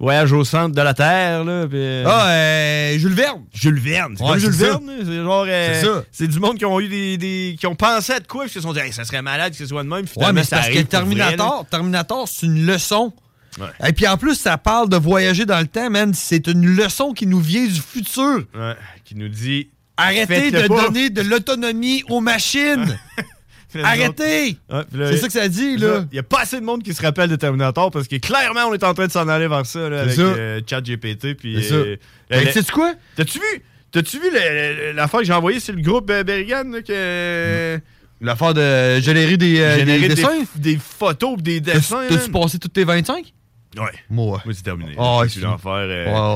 Voyage au centre de la Terre. Là, euh, Ah, euh, Jules Verne. Jules Verne. C'est Ouais, comme Jules. Verne. C'est genre. euh, C'est ça. C'est du monde qui ont eu des, des- qui ont pensé à de quoi, puis qui se sont dit, Hey, ça serait malade que ce soit de même. Ouais, mais c'est ça parce que vrai. Terminator, Terminator, c'est une leçon. Ouais. Et puis en plus, ça parle de voyager dans le temps, man. C'est une leçon qui nous vient du futur. Ouais, qui nous dit. Arrêtez de pas. donner de l'autonomie aux machines. Arrêtez! Ouais, C'est ça que ça dit, là. Il y a pas assez de monde qui se rappelle de Terminator parce que clairement, on est en train de s'en aller vers ça, là, avec euh, ChatGPT. Puis. C'est euh, quoi? T'as-tu vu? T'as-tu vu l'affaire que j'ai envoyée sur le groupe euh, Berrigan? là, que... L'affaire de générer des, euh, des des, dessins? des photos pis des dessins. T'as-tu passé toutes tes 25? Ouais. Moi, Moi, c'est terminé. Ouais, Je c'est euh,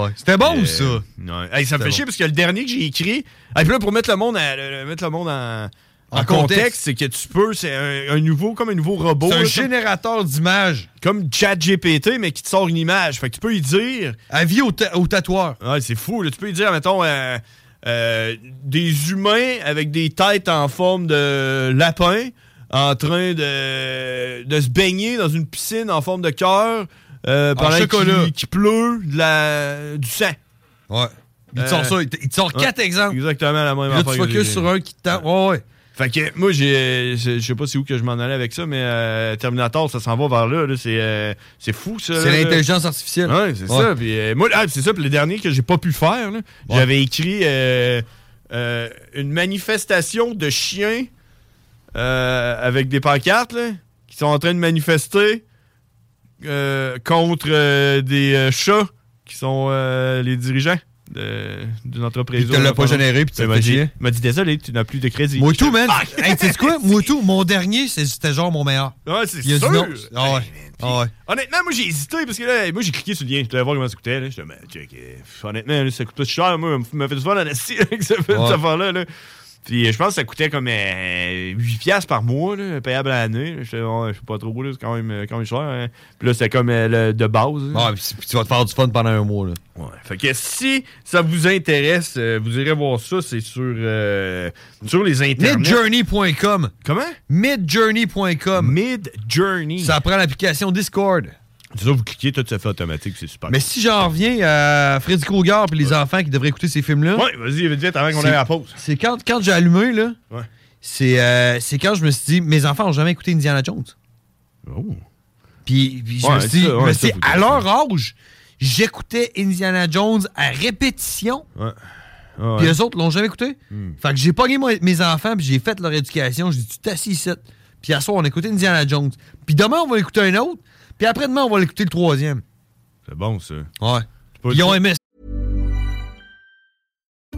Ouais, ouais. C'était bon, euh, ça? Ouais. Hey, ça me fait bon. chier parce que le dernier que j'ai écrit. Hey, puis là, pour mettre le monde, à- le- le- mettre le monde en, En en contexte. c'est que tu peux. C'est un, un nouveau, comme un nouveau robot. C'est un là, générateur d'images. Comme, ChatGPT, mais qui te sort une image. Fait que tu peux y dire. Avis au, ta- au tatoueur. Ouais, c'est fou. Là. Tu peux y dire, mettons, euh, euh, des humains avec des têtes en forme de lapin en train de, de se baigner dans une piscine en forme de cœur euh, pendant qu'il qu'il pleut de la, du sang. Ouais. Il te sort ça, il te- il te sort quatre exemples. Exactement la même Là, tu focuses sur un qui te tape. Ouais, ouais. Fait que moi, j'ai, je sais pas c'est où que je m'en allais avec ça, mais euh, Terminator, ça s'en va vers là. là. c'est, euh, c'est fou, ça. C'est l'intelligence artificielle. Ouais, c'est Ouais. ça. Puis, euh, moi, ah, c'est ça. Puis le dernier que j'ai pas pu faire, j'avais écrit euh, euh, une manifestation de chiens euh, avec des pancartes là, qui sont en train de manifester euh, contre euh, des euh, chats qui sont les dirigeants de- d'une entreprise. Puis te l'a pas généré, puis tu Il te m'a fait dit, m'a dit désolé, tu n'as plus de crédit. Moi tout, man. Ah! hey, tu sais quoi? Moi tout, mon dernier, c'est- c'était genre mon meilleur. Ouais, c'est Il a dit sûr. non. Ah ouais. Ah ouais. Honnêtement, moi j'ai hésité parce que là, moi j'ai cliqué sur le lien, je voulais voir comment ça coûtait. Là. J'étais, mais check, honnêtement, là, ça coûte pas si cher. Moi, m'a fait fun en esti avec ce- cette affaire-là. Là. Puis euh, je pense que ça coûtait comme euh, 8$ piastres par mois, là, payable à l'année. je sais pas trop, c'est quand même, euh, quand même cher. hein. Puis là, c'était comme euh, le- de base. là. Ouais, puis puis tu vas te faire du fun pendant un mois. Là. Ouais. Fait que si ça vous intéresse, euh, vous irez voir ça, c'est sur, euh, sur les internets. Midjourney.com. Comment? Midjourney.com. Midjourney. Ça prend l'application Discord. C'est ça, vous cliquez, tout ça fait automatique, c'est super. Mais si j'en reviens à Freddy Krueger et les enfants qui devraient écouter ces films-là. Ouais, vas-y, vite, avant qu'on aille à la pause. C'est quand, quand j'ai allumé, là. Ouais. C'est euh, quand je me suis dit, mes enfants n'ont jamais écouté Indiana Jones. Oh. Puis, puis je Ouais, me suis dit, ça, ouais, ça, à leur âge, j'écoutais Indiana Jones à répétition. Ouais. Puis eux autres l'ont jamais écouté. Hmm. Fait que j'ai pogné moi- mes enfants, puis j'ai fait leur éducation. J'ai dit, tu t'assis ici. Puis à soir, on a écouté Indiana Jones. Puis demain, on va écouter un autre. Puis après-demain, on va l'écouter le troisième. C'est bon, ça. Ouais. ils ont aimé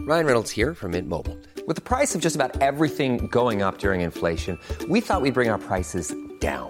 Ryan Reynolds here from Mint Mobile. With the price of just about everything going up during inflation, we thought we'd bring our prices down.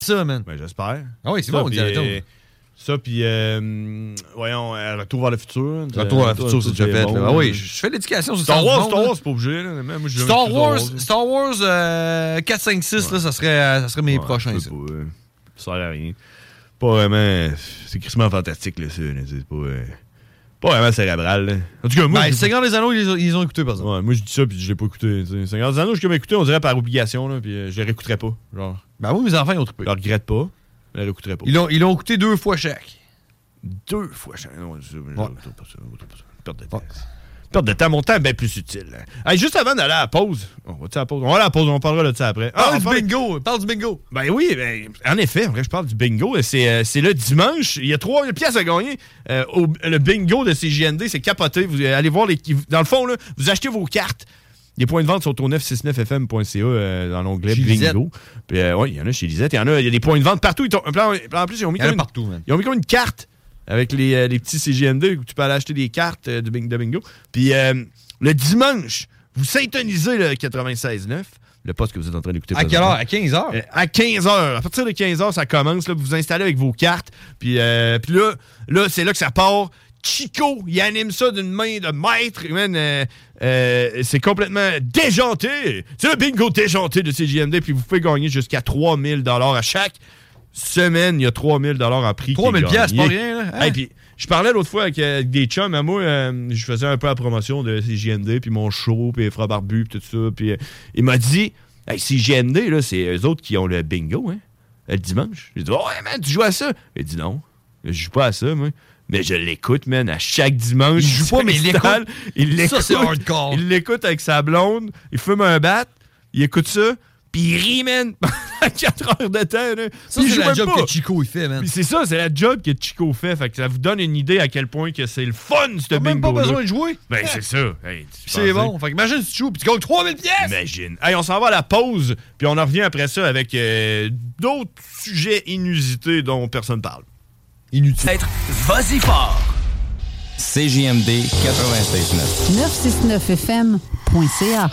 ça, man. Ben, j'espère. Ah oui, c'est bon, Indiana Jones. euh, Ça, puis, euh, voyons, euh, Retour vers le futur. Retour vers le futur, c'est déjà fait. bon, là. Ah oui, je fais l'éducation sur Star Wars, Star Wars, c'est pas obligé. Là. Même moi, j'ai jamais Star Wars, Star Wars euh, 4, 5, 6, là, ça serait, euh, ça serait mes Ouais, prochains. ça. pas, euh, Ça sert à rien. Pas vraiment. C'est crissement fantastique, là, ça. C'est pas. Pas vraiment cérébral, là. En tout cas, moi. Ben, Seigneur des Anneaux, ils, les ont- ils ont écouté, par exemple. Ouais, moi, je dis ça, puis je l'ai pas écouté. tu sais. Seigneur des Anneaux, je l'ai écouté, on dirait par obligation, là, puis euh, je les réécouterais pas. Genre. Ben oui, mes enfants, ils ont trippé. Je le regrette pas, mais je les réécouterais pas. Ils l'ont ils l'ont écouté deux fois chaque. Deux fois chaque. Non, je-. Perte de temps, mon temps est bien plus utile. Hey, juste avant d'aller à la pause, on va à la pause? On va à la pause, on parlera de ça après. Parle on du parle- bingo, parle du bingo. Ben oui, ben, en effet, en vrai, je parle du bingo. C'est euh, le dimanche. Il y a 3000 pièces à gagner. Euh, au- le bingo de CGND, c'est capoté. Vous allez voir, les, dans le fond, là, vous achetez vos cartes. Les points de vente sont au 969fm.ca euh, dans l'onglet bingo. Puis, euh, ouais, il y en a chez Lisette. Il y en a, il y a des points de vente partout. Ils en plus, ils ont mis Il y en a comme une- partout, man. ils ont mis comme une carte avec les, euh, les petits CGN2 où tu peux aller acheter des cartes euh, de, bing- de bingo. Puis euh, le dimanche, vous syntonisez le 96.9. le poste que vous êtes en train d'écouter. À quelle heure? À 15 heures? Euh, à 15 heures. À partir de 15 heures, ça commence. Là, vous vous installez avec vos cartes. Puis, euh, puis là, là c'est là que ça part. Chico, il anime ça d'une main de maître. Euh, c'est complètement déjanté. C'est le bingo déjanté de CJMD. Puis vous pouvez gagner jusqu'à 3000 À chaque semaine, il y a 3000 en prix. 3000 qui est piastres, gagné. pas rien, là. Hein? Hey, puis je parlais l'autre fois avec, euh, avec des chums. À moi, euh, je faisais un peu la promotion de CJMD, puis mon show, puis barbus, puis tout ça. Puis euh, il m'a dit hey, là, c'est eux autres qui ont le bingo, hein, le dimanche. J'ai dit Ouais, man, tu joues à ça? Il dit Non, je joue pas à ça, moi. Mais je l'écoute, man, à chaque dimanche. Il joue pas, mais il l'écoute. Il l'écoute. Ça, c'est hardcore. Il l'écoute avec sa blonde. Il fume un bat. Il écoute ça. Puis il rit, man, pendant 4 heures de temps. Là. Ça, c'est la job pas. que Chico, il fait, man. Puis c'est ça, c'est la job que Chico fait. Fait que ça vous donne une idée à quel point que c'est le fun, ce bingo même pas besoin de jouer. Ben, c'est ça. Hey, C'est bon. Fait que imagine si tu joues, puis tu gagnes 3000 pièces. Imagine. Hey, on s'en va à la pause, puis on en revient après ça avec euh, d'autres sujets inusités dont personne parle. Inutile. Vas-y fort. CJMD 96.9. 969fm.ca.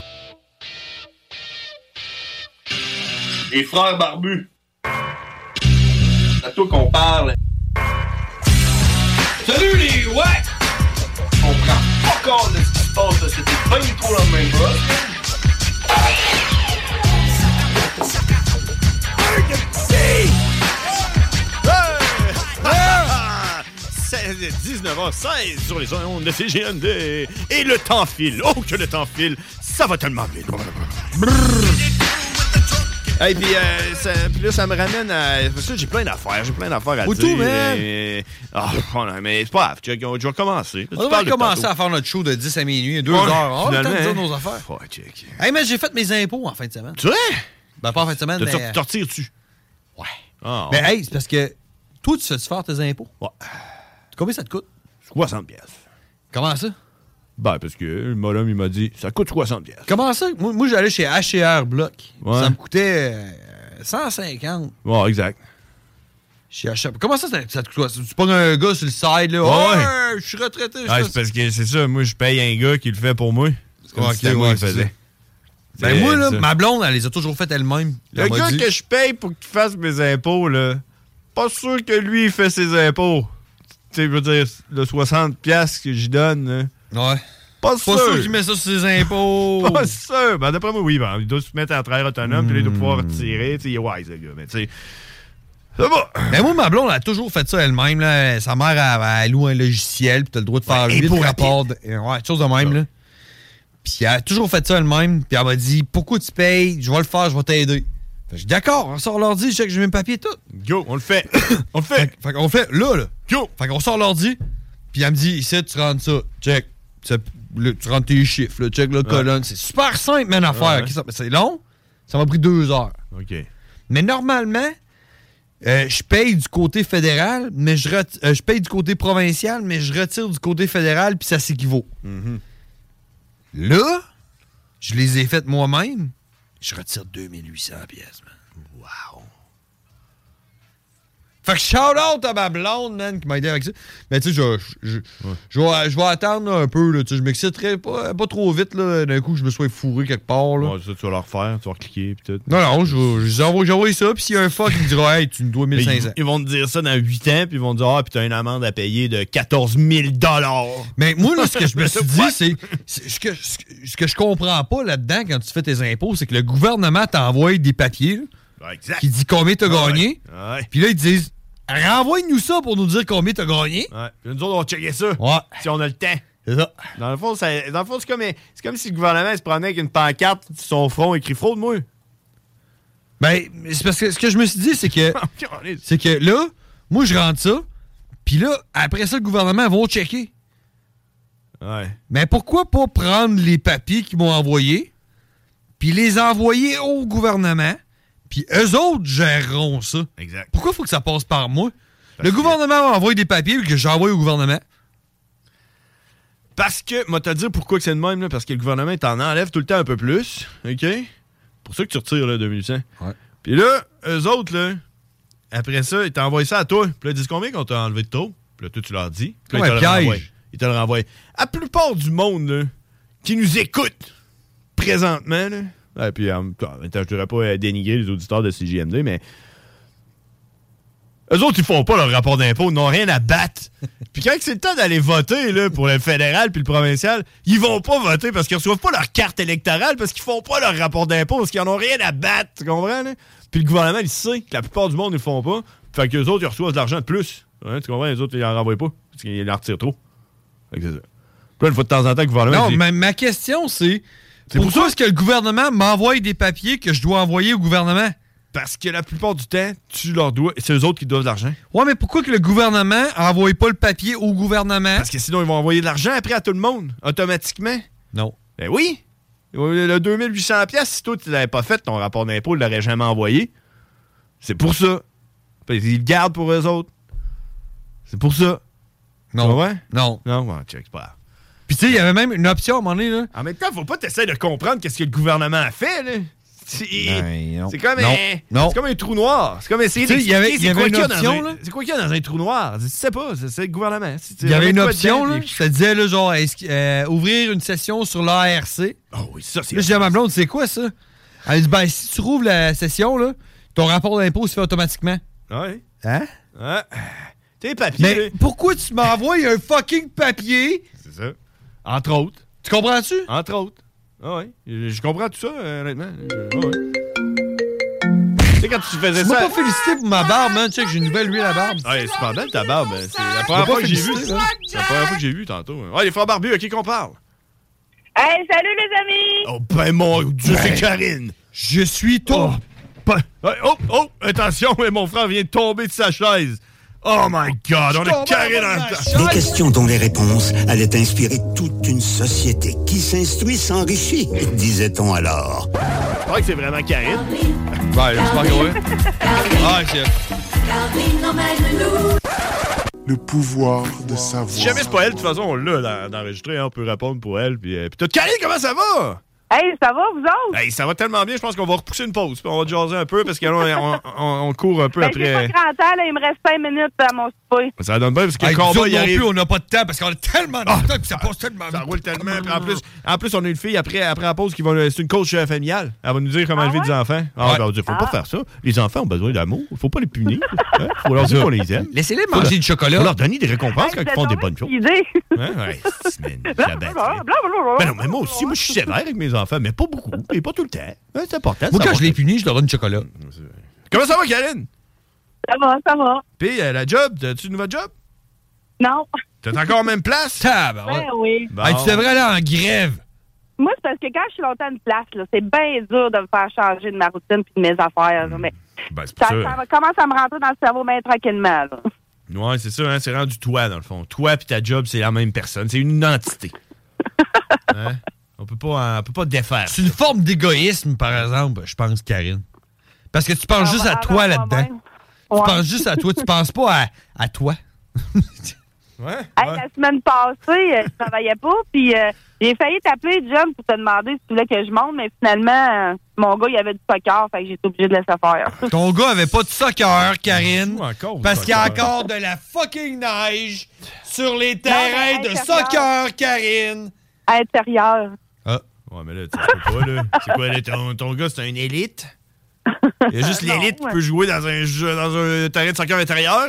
Les frères barbus. C'est à toi qu'on parle. Salut les ouais! On prend pas compte de ce qui se passe, là. C'était pas du tout la même chose. 19h16 sur les ondes de CGND. Et le temps file. Oh, que le temps file. Ça va tellement vite. Hey, puis, euh, ça, puis là, ça me ramène à. Parce que j'ai plein d'affaires. J'ai plein d'affaires à Au dire. tout, man. Et- Ah, oh non, mais c'est pas grave. Je vais commencer. On va commencer à faire notre show de 10 à minuit, 2 Ouais, heures. On a le temps de finalement, dire nos affaires. Ouais, check. Hey, mais j'ai fait mes impôts en fin de semaine. Tu vois? Ben, pas en fin de semaine, mais... T'en retires-tu? Ouais. Ah, Ben, ouais. hey, c'est parce que toi, tu fais-tu faire tes impôts? Ouais. Combien ça te coûte? 60 pièces. Comment ça? Ben, parce que le bonhomme, il m'a dit, ça coûte 60 pièces. Comment ça? Moi, moi j'allais chez H&R Block. Ouais. Ça me coûtait euh, 150. Ouais, exact. Chez H&R. Comment ça, ça, ça te coûte? Quoi? Tu pognes un gars sur le side, là. Ouais. Ouais, je suis retraité. fais c'est parce que c'est ça, moi je paye un gars qui le fait pour moi. C'est comme Ok, si c'était moi ouais, qui. Ben moi, là, ça. ma blonde, elle les a toujours faites elle-même. Le gars dit- que je paye pour qu'il fasse mes impôts, là, pas sûr que lui il fait ses impôts. Tu sais, je veux dire, le 60$ piastres que j'y donne, là. Ouais. Pas Pas sûr. sûr qu'il met ça sur ses impôts. Pas sûr. Ben, d'après moi, oui, ben, il doit se mettre à travail autonome, puis il doit pouvoir Hmm. retirer. Tu sais, il est wise, le gars. Mais tu sais, ça va. Ben moi, ma blonde, elle a toujours fait ça elle-même. là. Sa mère, elle, elle loue un logiciel, puis t'as le droit de faire Ouais, 8 impôt rapports. de- Ouais, chose de même, là. Puis elle a toujours fait ça elle-même, puis elle m'a dit Pourquoi tu payes? Je vais le faire, je vais t'aider. Fait que je dis D'accord, on sort l'ordi, je sais que j'ai mes papiers et tout. Go, on le fait. on le fait. Fait, fait qu'on le fait là, là. Go. Fait qu'on sort l'ordi, puis elle me dit Ici, tu rentres ça, check. Tu, rentres tes chiffres, là, check la colonne. C'est super simple, man, à faire. Ouais. Ok, ça- C'est long, ça m'a pris deux heures. OK. Mais normalement, euh, je paye du côté fédéral, mais je, euh, je paye du côté provincial, mais je retire du côté fédéral, puis ça s'équivaut. Mm-hmm. Là, je les ai faites moi-même. Je retire 2800 pièces, man. Wow. Fait que shout out à ma blonde, man, qui m'a aidé avec ça. Mais tu sais, je, je, je, vais, je vais attendre un peu, là. Tu sais, je m'exciterai pas, pas trop vite, là. D'un coup, je me sois fourré quelque part, là. Ouais, ça, tu vas le refaire, tu vas recliquer, puis tout. Non, non, j'envoie ça, puis s'il y a un fuck, il me dira, hey, tu me dois Mais 1500. Ils, ils vont te dire ça dans 8 ans, puis ils vont te dire, ah, puis t'as une amende à payer de 14 000 Mais moi, là, ce que je me suis dit, c'est. Ce que, ce que- je comprends pas là-dedans quand tu fais tes impôts, c'est que le gouvernement t'envoie des papiers là, exact. qui dit combien t'as ouais. gagné. Puis là, ils disent renvoie-nous ça pour nous dire combien t'as gagné. Ouais. Puis nous autres, on va checker ça. Ouais. Si on a le temps. C'est ça. Dans le fond, ça- dans le fond, c'est comme, c'est comme si le gouvernement se promenait avec une pancarte sur son front écrit fraude, moi. Ben, c'est parce que ce que je me suis dit, c'est que. c'est que là, moi, je rentre ça. Puis là, après ça, le gouvernement va checker. Ouais. Mais pourquoi pas prendre les papiers qu'ils m'ont envoyés, puis les envoyer au gouvernement, puis eux autres géreront ça? Exact. Pourquoi faut que ça passe par moi? le gouvernement m'a envoyé des papiers que j'envoie au gouvernement. Parce que, moi, te dire pourquoi que c'est de même, là, parce que le gouvernement il t'en enlève tout le temps un peu plus, OK? Pour ça que tu retires, là, 2100. Ouais. Puis là, eux autres, là, après ça, ils t'envoient ça à toi. Puis là, ils disent combien qu'on t'a enlevé de trop? Puis là, toi, tu leur dis. Puis là, ils te le. Ils te le renvoient. La plupart du monde, là, qui nous écoute présentement, là, Et puis, en même temps, je ne devrais pas euh, dénigrer les auditeurs de CJMD, mais eux autres, ils font pas leur rapport d'impôt, ils n'ont rien à battre. puis quand c'est le temps d'aller voter là, pour le fédéral puis le provincial, ils vont pas voter parce qu'ils reçoivent pas leur carte électorale parce qu'ils font pas leur rapport d'impôt parce qu'ils en ont rien à battre, tu comprends? là? Puis le gouvernement, il sait que la plupart du monde, ils le font pas. Fait que les autres, ils reçoivent de l'argent de plus. Ouais, tu comprends? Les autres, ils en renvoient pas parce qu'ils en retirent trop. Fait que c'est ça. Puis là, une fois de temps en temps, le gouvernement. Non, dit- mais ma question, c'est C'est pour pourquoi? est-ce que le gouvernement m'envoie des papiers que je dois envoyer au gouvernement? Parce que la plupart du temps, tu leur dois. C'est eux autres qui doivent de l'argent. Ouais, mais pourquoi que le gouvernement envoie pas le papier au gouvernement? Parce que sinon, ils vont envoyer de l'argent après à tout le monde, automatiquement. Non. Ben oui. Le 2800 pièces, si toi, tu l'avais pas fait, ton rapport d'impôt, il l'aurait jamais envoyé. C'est pour ça. Ils le gardent pour eux autres. C'est pour ça. Non. Ouais? Non. Non, ouais, check, pas. Puis tu sais, il y avait même une option à un moment donné, là. En même temps, faut pas t'essayer de comprendre qu'est-ce que le gouvernement a fait, là. C'est Ben, comme, un- comme un trou noir. C'est comme essayer Tu sais, il y avait- d'expliquer il y c'est quoi avait qu'il y a dans un-. C'est quoi qu'il y a dans un trou noir? Je sais pas, c'est le gouvernement. Il y avait une option, là. Ça disait, là, genre, euh, ouvrir une session sur l'ARC. Oh oui, ça, c'est. Là, je dis à ma blonde, c'est quoi ça? Elle dit, ben, si tu rouvres la session, là, ton rapport d'impôt se fait automatiquement. Ouais. Hein? Ouais. Tes papiers. Mais là. pourquoi tu m'envoies un fucking papier? C'est ça. Entre autres. Tu comprends-tu? Entre autres. Ah ouais. Je, je comprends tout ça, euh, honnêtement. Ah ouais. Tu sais, quand tu faisais Tu ça. m'as pas félicité pour ma barbe, man. Check, j'ai une nouvelle huile à barbe. Ouais, c'est pas belle ta barbe. hein. C'est la première fois que j'ai vu. C'est la première fois que j'ai vu tantôt. Ouais, les frères barbus, à qui qu'on parle? Hey, salut les amis! Oh, ben mon Dieu, c'est Karine. Je suis ton. Oh, oh, oh, attention, mais mon frère vient de tomber de sa chaise. Oh my God, on a Karine en Des questions dont les réponses allaient inspirer toute une société qui s'instruit s'enrichit, disait-on alors. Je crois que c'est vraiment Karine. Ben, j'espère que oui. Ah, c'est. Le pouvoir de savoir. Si jamais c'est pas elle, de toute façon, on l'a dans- d'enregistrer, hein, on peut répondre pour elle. Puis, euh, puis toi, Karine, comment ça va? Hey, ça va, vous autres? Hey, ça va tellement bien, je pense qu'on va repousser une pause. Puis on va jaser un peu parce qu'on on, on- on court un peu Ben, j'ai pas après. grand temps, là, il me reste 5 minutes à mon souper. Ça donne bien parce que Hey, le combat, autres il non arrive. plus, on n'a pas de temps parce qu'on a tellement de temps que ça passe tellement Ça roule tellement. En, plus, en plus, on a une fille après, après la pause qui va. C'est une coach euh, familiale. Elle va nous dire comment élever des enfants. Ah, Ouais. ben, on dit, faut pas Ah. faire ça. Les enfants ont besoin d'amour. Faut pas les punir. Hein? Faut leur dire qu'on les aime. Laissez-les manger leur- du chocolat. Faut leur donner des récompenses quand ils font des bonnes choses. Idée. Ouais, ouais. semaine. Ben non, mais moi aussi, moi, je suis sévère avec mes enfants, mais pas beaucoup. Et pas tout le temps. C'est important. Moi, quand je les punis, je leur donne du chocolat. Comment ça va, Karine? Ça va, ça va. Puis, euh, la job, as-tu une nouvelle job? Non. T'es encore en même place? Tabarouette. Ben oui. Bon. Hey, tu devrais aller en grève. Moi, c'est parce que quand je suis longtemps à une place, là, c'est bien dur de me faire changer de ma routine puis de mes affaires. là, Mais Ben, c'est pour ça, ça. commence à me rentrer dans le cerveau bien tranquillement. Là. Ouais, c'est ça, hein, c'est rendu toi, dans le fond. Toi puis ta job, c'est la même personne. C'est une entité. Hein? On peut pas, on peut pas défaire. C'est une forme d'égoïsme, par exemple, je pense, Karine. Parce que tu penses Ah, juste à ah, toi ah, là-dedans. Tu penses juste à toi, tu penses pas à, à toi. Ouais. Hey, La semaine passée, euh, je travaillais pas, puis euh, j'ai failli t'appeler, John, pour te demander si tu voulais que je monte, mais finalement, euh, mon gars, il avait du soccer, fait que j'étais obligé de laisser faire. Ton gars avait pas de soccer, Karine. Encore Parce qu'il y a encore de la fucking neige sur les terrains de intérieur. soccer, Karine. À l'intérieur. Ouais, mais là, tu sais pas, là. C'est quoi, là, ton, ton gars, c'est un élite? Il y a juste l'élite qui ouais. peut jouer dans un jeu, dans un terrain de soccer intérieur.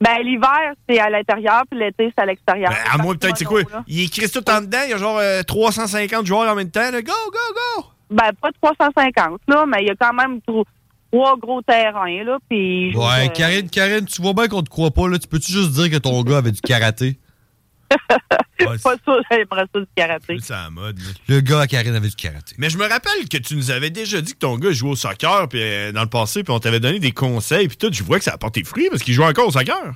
Ben, l'hiver, c'est à l'intérieur, puis l'été, c'est à l'extérieur. Ben, à moi, peut-être, c'est quoi? Il écrit tout en dedans, il y a genre euh, 350 joueurs en même temps. là. Go, go, go! Ben, pas 350, là, mais il y a quand même tro- trois gros terrains, là, puis... Ouais, euh, Karine, Karine, tu vois bien qu'on te croit pas, là. Tu peux-tu juste dire que ton gars avait du karaté? Ouais, Pas ça, j'aimerais ça du karaté. c'est à la mode. là. Le gars à Karine avait du karaté. Mais je me rappelle que tu nous avais déjà dit que ton gars jouait au soccer puis, euh, dans le passé, puis on t'avait donné des conseils, puis tout. Je vois que ça a porté fruit parce qu'il joue encore au soccer.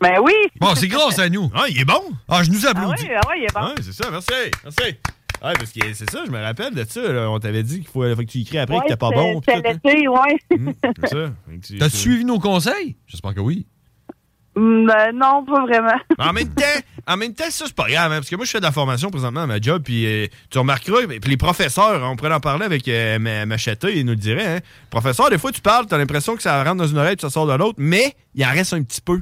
Ben oui! Bon, c'est grâce à nous. Ah, il est bon! Ah, je nous Ah applaudis. oui, ah oui, il est bon. Ouais, c'est ça, merci. Merci. Ouais, parce que c'est ça, je me rappelle de ça. là. On t'avait dit qu'il faut, faut que tu écris après que t'es pas c'est- bon. puis hein. l'été, ouais. C'est ça. Fait que tu- T'as suivi nos conseils? J'espère que oui. Mm, ben, non, pas vraiment. En même temps, en même temps, ça, c'est pas grave, hein, parce que moi, je fais de la formation présentement à ma job, puis euh, tu remarqueras, puis les professeurs, on pourrait en parler avec euh, ma- Machete, il nous le dirait, hein. Professeur, des fois, tu parles, t'as l'impression que ça rentre dans une oreille, puis ça sort de l'autre, mais il en reste un petit peu.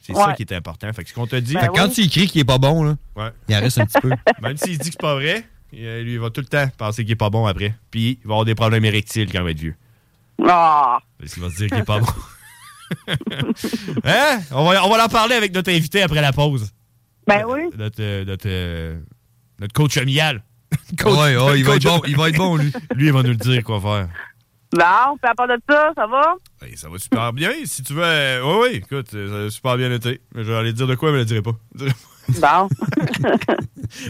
C'est ça Ouais. Ben qui est important. Fait que ce qu'on te dit, Fait que quand tu écris qu'il est pas bon, là, Ouais. il en reste un petit peu. même s'il dit que c'est pas vrai, euh, lui, il va tout le temps penser qu'il est pas bon après. Puis, il va avoir des problèmes érectiles quand il va être vieux. Ah! Parce qu'il va se dire qu'il est pas bon. hein? On va, on va en parler avec notre invité après la pause. Ben oui. Notre, euh, notre, euh, notre coach amial. Ouais, ouais, il va être bon, il va être bon, lui. Lui, il va nous le dire quoi faire. Bon, puis à part de ça, ça va? Ben, ça va super bien. Si tu veux. euh, oui, oui, écoute, euh, ça a super bien été. Mais je vais aller te dire de quoi, mais je le dirai pas. Bon.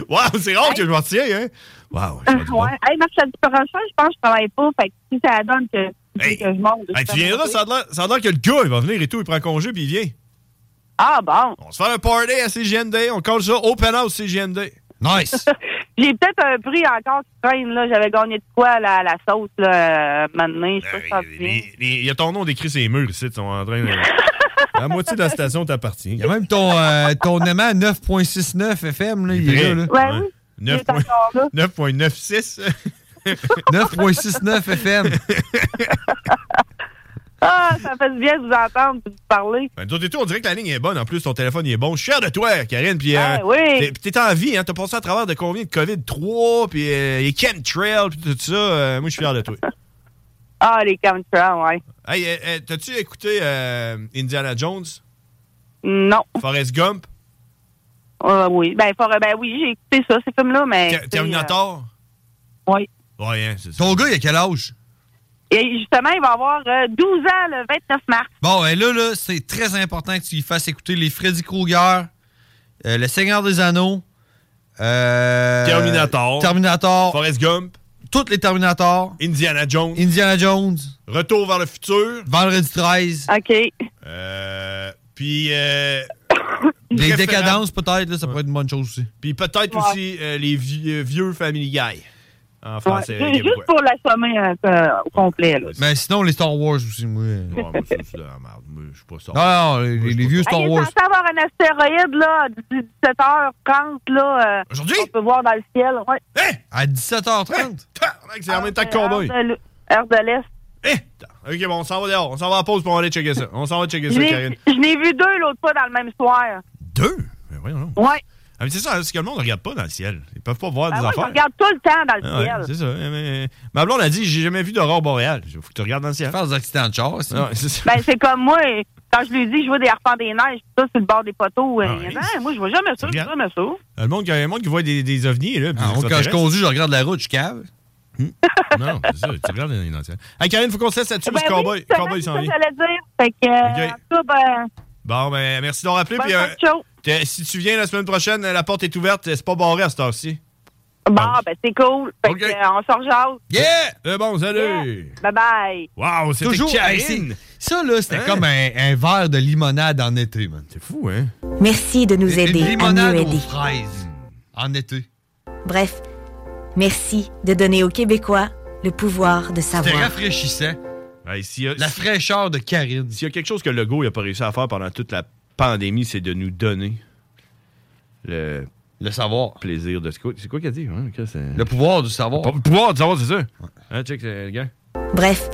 Wow, c'est rare que je m'en retiens, hein? Wow. ouais. Hey, mercredi prochain, je pense que je travaille pas. Fait que si ça donne que, que je monte. Hey, tu viendras, ça a l'air- ça a l'air que le gars, il va venir et tout, il prend congé puis il vient. Ah, bon. On se fait un party à CGND, on colle ça Open House CGND. Nice! J'ai peut-être un prix encore qui traîne, là. J'avais gagné de quoi à la, la sauce, là, euh, maintenant. Il y a ton nom décrit sur les murs ici, ils sont en train de. La moitié de la station t'appartient. Il y a même ton, euh, ton aimant à 9.69 FM, là, il est là. là. Ouais, oui. Il est encore là. 9.96. 9.69 FM. Ah, ça fait du bien de vous entendre et de vous parler. Ben, d'autres et tout, on dirait que la ligne est bonne. En plus, ton téléphone il est bon. Je suis fier de toi, Karine. Puis, euh, Ah, oui. t'es- T'es en vie, hein. T'as passé à travers de combien de COVID? 3, puis euh, les chemtrails, puis tout ça. Euh, moi, je suis fier de toi. Ah, les chemtrails, ouais. Hey, euh, t'as-tu écouté euh, Indiana Jones? Non. Forrest Gump? Ah, oui. Ben, for- ben oui, j'ai écouté ça, ces films-là, mais. Ter- Terminator? Oui. Ouais, hein, c'est ça. Ton gars, il a quel âge? Et justement, il va avoir euh, 12 ans le 29 mars. Bon, et là, là c'est très important que tu lui fasses écouter les Freddy Krueger, euh, Le Seigneur des Anneaux, euh, Terminator. Terminator. Forrest Gump. Toutes les Terminators. Indiana Jones. Indiana Jones. Retour vers le futur. Vendredi 13. OK. Euh, puis. euh, Les décadences, peut-être, là, ça pourrait être une bonne chose aussi. Puis peut-être Ouais. aussi euh, les vieux, vieux Family Guy. En Ouais, français. québécois. juste pour l'assommer euh, euh, au complet. Là. Mais sinon, les Star Wars aussi, moi. euh. Ouais, moi, ça, c'est de la merde. Moi, je suis pas ça. Non, non, les, les vieux Star Hey, il est Wars. censé avoir un astéroïde là, à 17h30 là. Aujourd'hui? On peut voir dans le ciel. Ouais. À 17h30? C'est en même temps que Cowboy. Heure de, l'Est. Ok, bon, on s'en va dehors. On s'en va en pause pour aller checker ça. On s'en va checker Je ça, n'ai Karine. je n'ai vu deux l'autre fois dans le même soir. Deux? Mais voyons donc. Ouais. Ah, mais c'est ça, c'est que le monde ne regarde pas dans le ciel. Ils peuvent pas voir Ben des je affaires. regarde tout le temps dans le Ah ouais, ciel. c'est ça. Mais, ma blonde a dit j'ai jamais vu d'aurore boréale. Il faut que tu regardes dans le ciel. Faire des accidents de char. Ah c'est ça. Ben, c'est comme moi, quand je lui dis que je vois des harpents des neiges, tout ça sur le bord des poteaux. euh, Ah, il dit, Ah, moi, je vois jamais ça, je vois jamais ça. Le monde, qui- le monde qui voit des, des ovnis, là. Ah, des quand je conduis, je regarde la route, je cave. Non, c'est ça. Tu regardes dans le ciel. Hey, Karine, faut qu'on se laisse là-dessus Ben parce que oui, Cowboy, c'est Cowboy, il ça s'en que vient. j'allais dire. Fait que, euh, Ok. en tout ben, Bon, ben, merci d'avoir appelé. bonne Puis, euh, si tu viens la semaine prochaine, la porte est ouverte. C'est pas barré à cette heure-ci. Bon, ben, c'est cool. Fait que, euh, on s'en rejase. Yeah! C'est bon, salut! Bye bye. Wow, c'était Toujours, Karine! ça, là, c'était Hein? comme un, un verre de limonade en été, man. C'est fou, hein? Merci de nous Une aider à aux aider. fraises en été. Bref, merci de donner aux Québécois le pouvoir de C'était savoir. rafraîchissant. Y a- La fraîcheur de Karine. S'il y a quelque chose que Legault n'a pas réussi à faire pendant toute la pandémie, c'est de nous donner le, le savoir. plaisir de... C'est quoi, c'est quoi qu'elle dit? hein? Le pouvoir du savoir. Le pouvoir du savoir, c'est ça? Hein, check, le gars. Bref,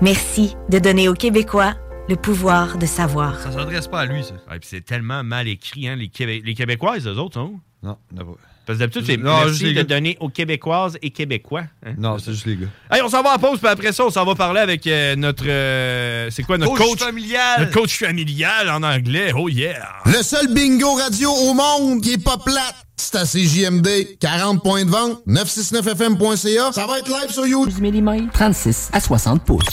merci de donner aux Québécois le pouvoir de savoir. Ça s'adresse pas à lui, ça. Ouais, c'est tellement mal écrit, hein? Les, Québé- les Québécoises, eux autres, hein? Non, non. Parce que d'habitude, c'est merci de donner aux Québécoises et Québécois. hein? Non, c'est juste les gars. Hey, on s'en va en pause, puis après ça, on s'en va parler avec euh, notre. euh, c'est quoi, notre Coach coach, familial. Notre coach familial en anglais. Oh yeah! Le seul bingo radio au monde qui est pas plate, c'est à CJMD. 40 points de vente, 969fm.ca. Ça va être live sur YouTube. 12 mm, 36 à 60 pouces.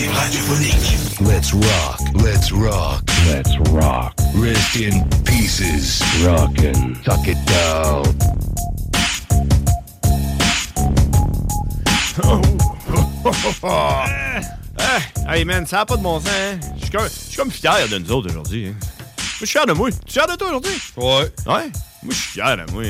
L'alternative radiophonique. Let's rock, let's rock, let's rock. Rest in pieces. Rockin'. Tuck it down. Ah, hey man, ça n'a pas de bon sens, hein? Je suis comme, comme fier de nous autres aujourd'hui. hein. Je suis fier de moi. Tu es fier de toi aujourd'hui? Ouais. Ouais? Moi, je suis fier moi.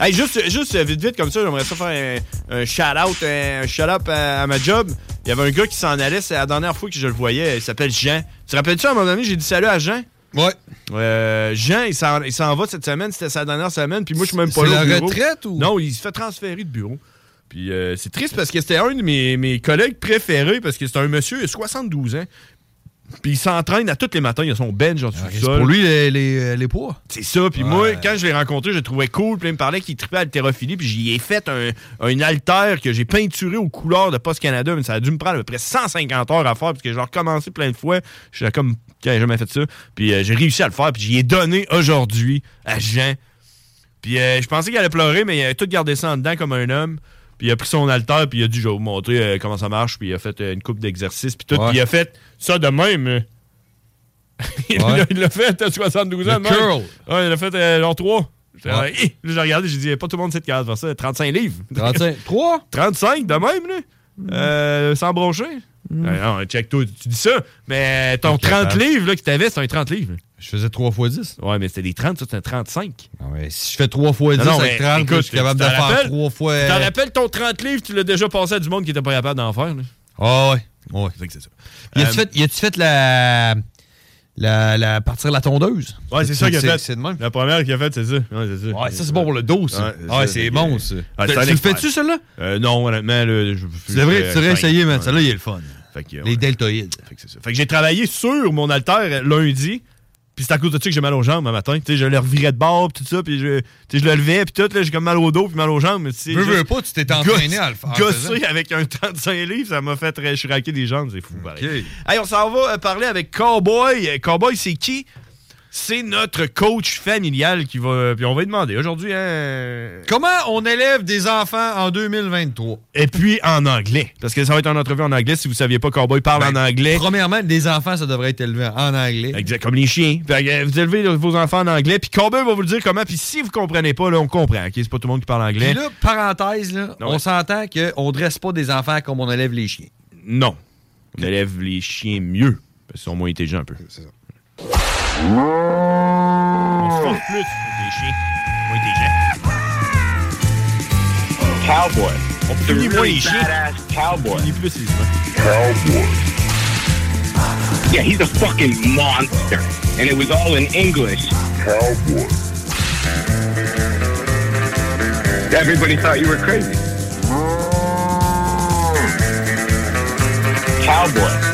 Hey, juste, juste euh, vite, vite, comme ça, j'aimerais ça faire un, un shout-out, un shout-out à, à ma job. Il y avait un gars qui s'en allait, c'est la dernière fois que je le voyais. Il s'appelle Jean. Tu te rappelles-tu, à un moment donné, j'ai dit salut à Jean? Ouais. Euh, Jean, il s'en il s'en va cette semaine, c'était sa dernière semaine, puis moi, je suis même pas C'est là. au la bureau. retraite ou- Non, il se fait transférer de bureau. Puis euh, c'est triste parce que c'était un de mes, mes collègues préférés parce que c'est un monsieur, il a 72 ans. Puis il s'entraîne à tous les matins. Il a son bench en dessous du sol. pour lui les, les, euh, les poids. C'est ça. Puis Ouais. moi, quand je l'ai rencontré, je le trouvais cool. Puis il me parlait qu'il tripait à l'haltérophilie. Puis j'y ai fait un, un haltère que j'ai peinturé aux couleurs de Post Canada. Mais ça a dû me prendre à peu près 150 heures à faire. Parce que j'ai recommencé plein de fois. Je suis comme, j'ai jamais fait ça. Puis euh, j'ai réussi à le faire. Puis j'y ai donné aujourd'hui à Jean. Puis euh, je pensais qu'il allait pleurer, mais il a tout gardé ça en dedans comme un homme. Puis il a pris son haltère, puis il a dit, je vais vous montrer euh, comment ça marche. Puis il a fait euh, une coupe d'exercices, puis tout. Puis il a fait ça de même. il Ouais. l'a- l'a fait à 72 ans. Le curl. Ouais, il a fait euh, genre 3. J'ai Ouais. Là, j'ai regardé, j'ai dit, pas tout le monde sait de capable faire ça. 35 livres. 35. 3? 35 de même, là. Euh, sans broncher. Euh, non, check toi, tu dis ça. Mais ton Ok, 30 capable. livres là, que t'avais, c'est un 30 livres. Je faisais 3 fois 10. Ouais, mais c'était des 30, ça, c'était un 35. si je fais 3 fois 10 Non, non, avec mais 30, écoute, je suis capable de faire rappelles? 3 fois. Tu t'en rappelles ton 30 livres, tu l'as déjà passé à du monde qui était pas capable d'en faire. là? Ah ouais. ouais. C'est que c'est ça. Y a-tu Euh, fait, y a-tu fait la, la, la partir la tondeuse? Ouais, c'est ça qu'il a fait. C'est de même. La première qu'il a faite, c'est ça. Ouais, c'est ça. Ouais, ça, c'est bon pour le dos, ça. Ouais, c'est bon, ça. Ouais, Tu- c'est le fais-tu, celle-là? Euh, non, honnêtement, je, Tu devrais, tu devrais essayer, man. Celle-là, il est le fun. Fait que, Les deltoïdes. Fait que c'est ça. Fait que j'ai travaillé sur mon haltère lundi. Puis c'est à cause de ça que j'ai mal aux jambes un matin. Je le revirais de bord, puis tout ça, puis je, je le levais, puis tout, j'ai comme mal au dos, puis mal aux jambes. Mais tu sais, Veux, pas, tu t'es entraîné à le faire. faisant. avec un 35 livres, ça m'a fait très shraquer des jambes, c'est fou, pareil. Ok. Hey, on s'en va euh, parler avec Cowboy. Euh, Cowboy, c'est qui? C'est notre coach familial qui va. Puis on va lui demander aujourd'hui, hein. Comment on élève des enfants en 2023? Et puis en anglais. Parce que ça va être une entrevue en anglais. Si vous saviez pas, Cowboy parle en anglais. Ben, Premièrement, des enfants, ça devrait être élevé en anglais. Exact, comme les chiens. Euh, vous élevez vos enfants en anglais, puis Cowboy va vous le dire comment. Puis si vous comprenez pas, là, on comprend. ok? C'est pas tout le monde qui parle anglais. Puis là, parenthèse, là, on s'entend qu'on dresse pas des enfants comme on élève les chiens. Non. On élève les chiens mieux. Parce qu'ils sont moins intelligents un peu. C'est ça. On se force plus avec les chiens. Moins intelligents. Cowboy. On The punit moins les chiens. cowboy. On punit plus les humains. Cowboy. Yeah, he's a fucking monster. And it was all in English. Cowboy. Everybody thought you were crazy. Cowboy.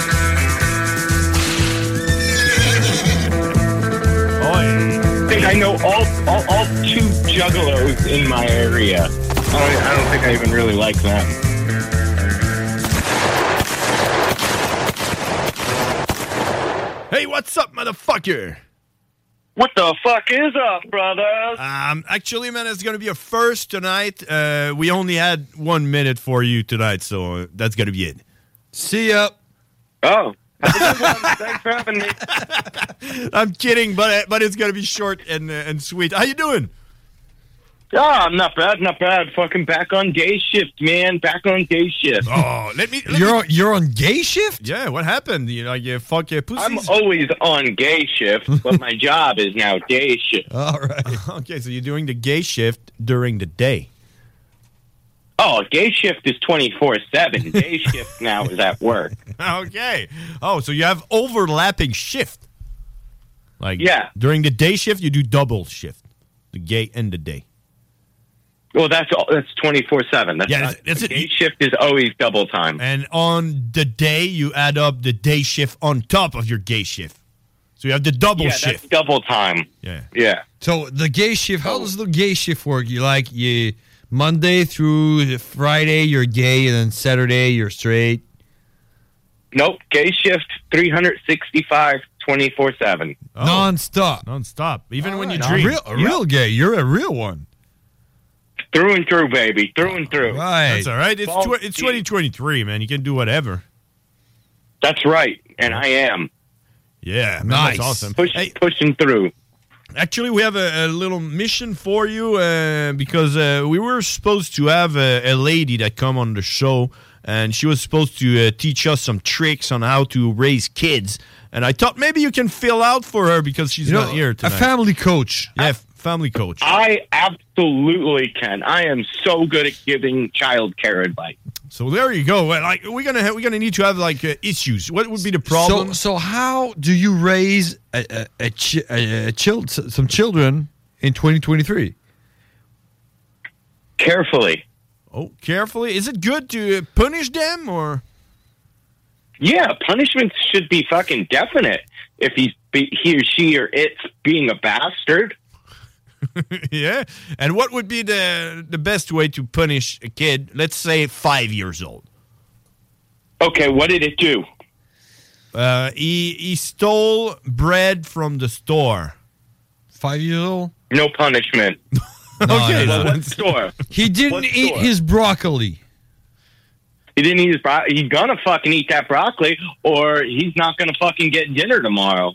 I think I know all, all, all two juggalos in my area. I don't, I don't think I even really like them. Hey, what's up, motherfucker? What the fuck is up, brothers? Um, actually, man, it's gonna be a first tonight. Uh, we only had one minute for you tonight, so that's gonna be it. See ya. Oh. Thanks for having me. I'm kidding, but but it's gonna be short and uh, and sweet. How you doing? Oh, I'm not bad, not bad. Fucking back on day shift, man. Back on day shift. Oh, let me. You're on, you're on gay shift? Yeah, what happened? You know, you fuck your pussies. I'm always on gay shift, but my job is now day shift. All right. okay, so you're doing the gay shift during the day. Oh, gay shift is 24 7. Day shift now is at work. Okay. Oh, so you have overlapping shift. Like Yeah. during the day shift, you do double shift, the gay and the day. Well, that's all, that's 24 7. That's Yeah, not, that's- that's the it. Gay shift is always double time. And on the day, you add up the day shift on top of your gay shift. So you have the double yeah, shift. that's double time. Yeah. Yeah. So the gay shift, how does the gay shift work? You like you Monday through Friday you're gay, and then Saturday you're straight. Nope. Gay shift 365 24 7. Non-stop. Non-stop. Even when you Now, drink. real, a real gay. You're a real one. Through and through, baby. Through and through. Right. That's all right. It's Well, tw- it's 2023, man. You can do whatever. That's right. And I am. Yeah, man, Nice. that's awesome. Push, Hey, Pushing through. Actually, we have a, a little mission for you uh, because uh, we were supposed to have a, a lady that come on the show, and she was supposed to uh, teach us some tricks on how to raise kids. And I thought maybe you can fill out for her because she's You know, not here a family coach. yeah, f- family coach. I absolutely can. I am so good at giving child care advice. So there you go. Like we're gonna ha- we're gonna need to have like uh, issues. What would be the problem? So, so how do you raise a, a, a, chi- a, a child, some children in 2023? Carefully. oh, carefully. Is it good to uh, punish them or? Yeah, punishments should be fucking definite. If he's be, he or she or it's being a bastard. yeah. And what would be the the best way to punish a kid? Let's say five years old. Okay, what did it do? Uh, he he stole bread from the store. Five years old. No punishment. okay. no, no. What store? He didn't What eat store? his broccoli. He didn't eat his bro- He's gonna fucking eat that broccoli, or he's not gonna fucking get dinner tomorrow.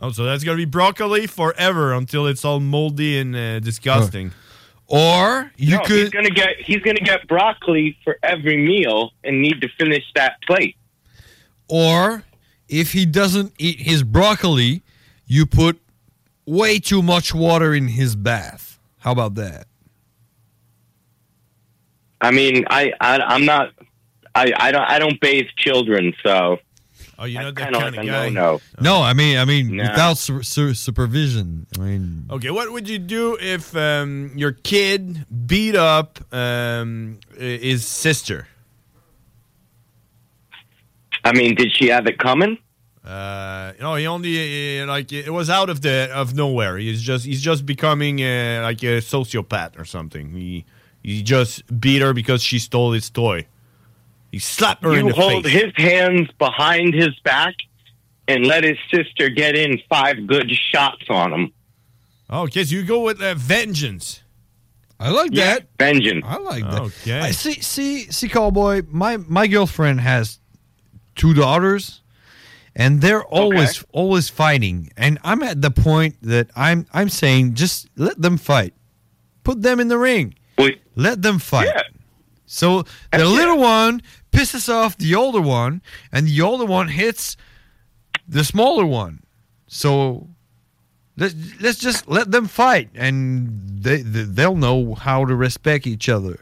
Oh, so that's gonna be broccoli forever until it's all moldy and uh, disgusting. Or you no, he's gonna get he's gonna get broccoli for every meal and need to finish that plate. Or if he doesn't eat his broccoli, you put way too much water in his bath. How about that? I mean, I, I I'm not. I, I don't I don't bathe children, so. Oh, you know that kind of kind like guy. no. No, I mean, I mean, Nah. without su- su- supervision. I mean, Okay, what would you do if um, your kid beat up um, his sister? I mean, did she have it coming? Uh, no, he only uh, like it was out of the of nowhere. He's just he's just becoming uh, like a sociopath or something. He he just beat her because she stole his toy. He slapped her in You the hold face. his hands behind his back and let his sister get in five good shots on him. Okay, so you go with uh, vengeance. I like Yeah, that. vengeance. I like that. Okay. I see, see, see, cowboy. My my girlfriend has two daughters, and they're always always fighting. And I'm at the point that I'm I'm saying just let them fight, put them in the ring, Wait. let them fight. So the little one pisses off the older one, and the older one hits the smaller one. So let's let's just let them fight, and they, they they'll know how to respect each other.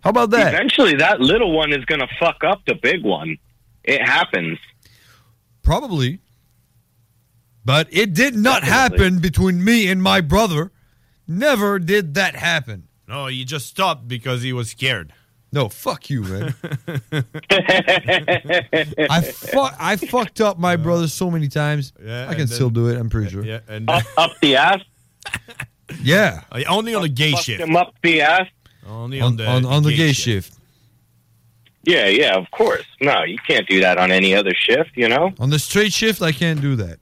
How about that? Eventually, that little one is going to fuck up the big one. It happens. Probably. But it did not happen between me and my brother. Never did that happen. No, he just stopped because he was scared. No, fuck you, man. I fu- I fucked up my brother so many times. Yeah, I can and still do it. I'm pretty sure. Yeah, and Up, up the ass. Yeah. Uh, only on the gay Fucked shift. him up the ass. Only On, on the on, on the gay shift. Yeah, yeah, of course. No, you can't do that on any other shift, you know? On the straight shift, I can't do that.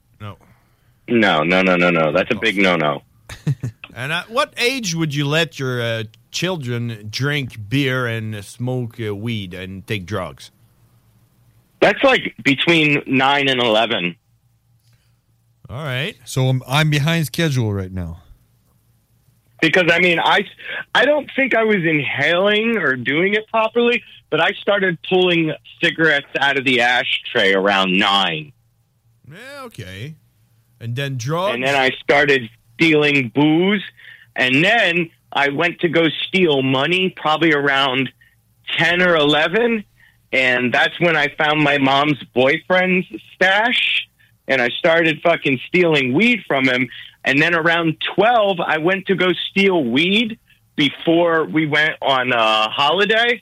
No, no, no, no, no. That's a big no no. And at what age would you let your uh, children drink beer and smoke uh, weed and take drugs? That's like between 9 and 11. All right. So I'm, I'm behind schedule right now. Because, I mean, I, I don't think I was inhaling or doing it properly, but I started pulling cigarettes out of the ashtray around 9. Yeah, okay. And then drugs. And then I started stealing booze. And then I went to go steal money probably around 10 or 11. And that's when I found my mom's boyfriend's stash. And I started fucking stealing weed from him. And then around 12, I went to go steal weed before we went on a holiday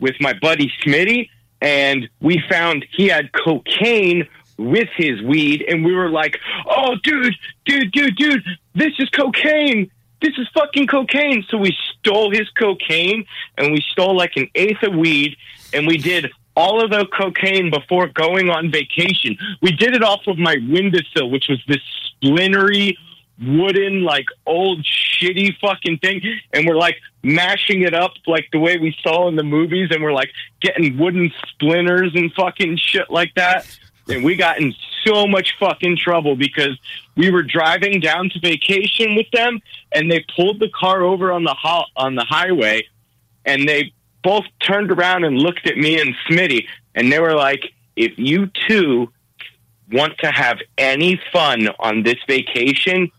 with my buddy Smitty. And we found he had cocaine with his weed. And we were like, oh, dude, dude, dude, dude, this is cocaine. This is fucking cocaine. So we stole his cocaine and we stole like an eighth of weed and we did all of the cocaine before going on vacation. We did it off of my windowsill, which was this splintery wooden, like old shitty fucking thing. And we're like mashing it up like the way we saw in the movies. And we're like getting wooden splinters and fucking shit like that. And we got in so much fucking trouble because we were driving down to vacation with them and they pulled the car over on the ho- on the highway and they both turned around and looked at me and Smitty and they were like, if you two want to have any fun on this vacation,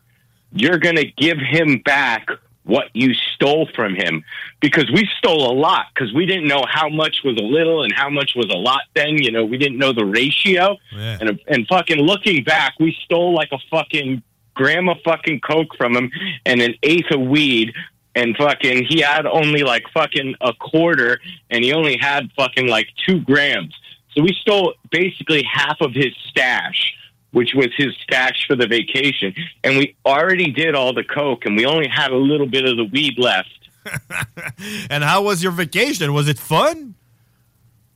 you're going to give him back what you stole from him. Because we stole a lot because we didn't know how much was a little and how much was a lot then you know we didn't know the ratio. And and fucking looking back we stole like a fucking gram of fucking coke from him and an eighth of weed. And fucking he had only like fucking a quarter and he only had fucking like two grams. So we stole basically half of his stash, which was his stash for the vacation. And we already did all the coke, and we only had a little bit of the weed left. And how was your vacation? Was it fun?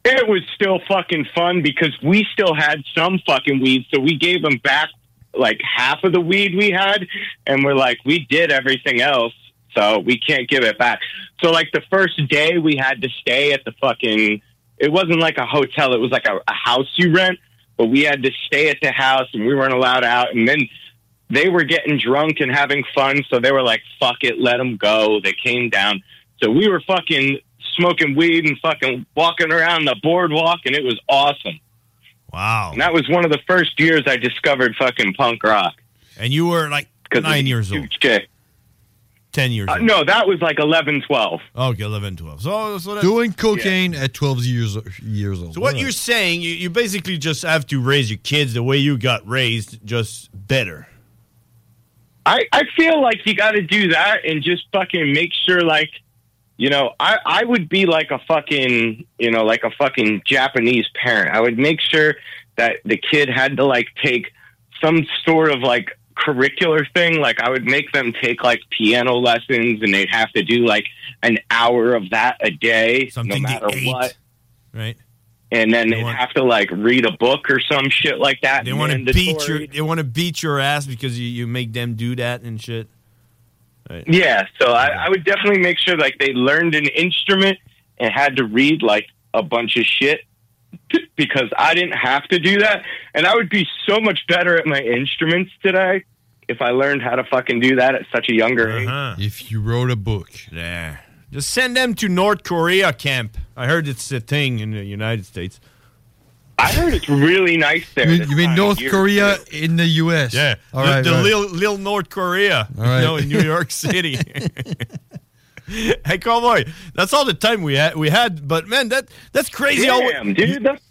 It was still fucking fun because we still had some fucking weed, so we gave them back like half of the weed we had, and we're like, we did everything else, so we can't give it back. So like the first day, we had to stay at the fucking. It wasn't like a hotel; it was like a, a house you rent, but we had to stay at the house and we weren't allowed out. And then they were getting drunk and having fun. So they were like, fuck it, let them go. They came down. So we were fucking smoking weed and fucking walking around the boardwalk, and it was awesome. Wow. And that was one of the first years I discovered fucking punk rock. And you were like nine years old. Chick. 10 years uh, No, that was like 11, 12. Okay, 11, 12. So, so Doing cocaine yeah. at 12 years, years old. So, what right. you're saying, you, you basically just have to raise your kids the way you got raised, just better. I, I feel like you got to do that and just fucking make sure, like, you know, I, I would be like a fucking, you know, like a fucking Japanese parent. I would make sure that the kid had to, like, take some sort of, like, curricular thing. Like, I would make them take, like, piano lessons and they'd have to do, like, an hour of that a day, Something no matter eat. what. Right. And then they'd have to, like, read a book or some shit like that. They want to beat your they want to beat your ass because you, you make them do that and shit. Right. Yeah, so I, I would definitely make sure like they learned an instrument and had to read like a bunch of shit because I didn't have to do that, and I would be so much better at my instruments today if I learned how to fucking do that at such a younger uh-huh. age. If you wrote a book. Yeah. Just send them to North Korea camp. I heard it's a thing in the United States. I heard it's really nice there. You, this you mean North Korea too. in the U.S.? Yeah. All the right. the right. little, little North Korea, All right. you know, in New York City. hey, cowboy, that's all the time we had. We had, but man, that that's crazy. how- Damn, dude, that's-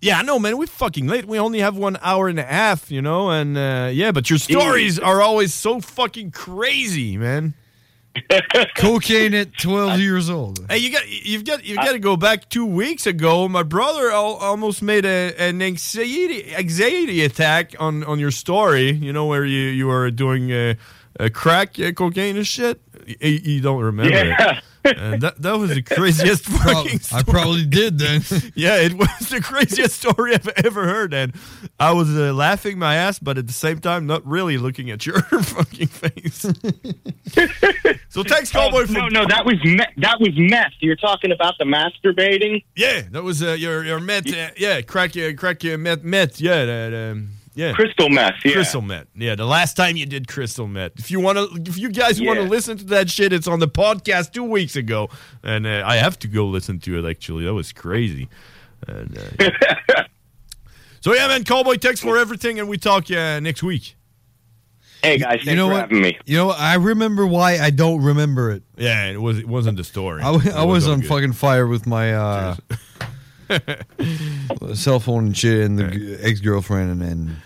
yeah, I know, man. We're fucking late. We only have one hour and a half, you know, and uh, yeah, but your stories are always so fucking crazy, man. Cocaine at 12 years old. Hey, you got you've got you've got to go back two weeks ago. My brother al- almost made a, an anxiety anxiety attack on, on your story. You know where you you were doing uh, uh, crack uh, cocaine and shit. You, you don't remember? Yeah. It. Uh, that that was the craziest fucking. I probably did then. yeah, it was the craziest story I've ever heard, and I was uh, laughing my ass, but at the same time, not really looking at your fucking face. so thanks, Cowboy. Oh, for no, no, that was me- that was meth. You're talking about the masturbating. Yeah, that was uh, your your meth. Uh, yeah, crack uh, crack uh, meth meth. Yeah, that, um, yeah. Crystal meth. Yeah. Crystal meth. Yeah, the last time you did crystal meth. If you want to, if you guys want to listen to that shit, it's on the podcast two weeks ago, and uh, I have to go listen to it. Actually, that was crazy. And, uh, yeah. so yeah, man, Cowboy, thanks for everything, and we talk uh, next week. Hey guys, you know what? You know. I remember why I don't remember it. Yeah, it was it wasn't the story. I, w- It I was all on good. fucking fire with my uh, cell phone and shit, and the ex girlfriend, and then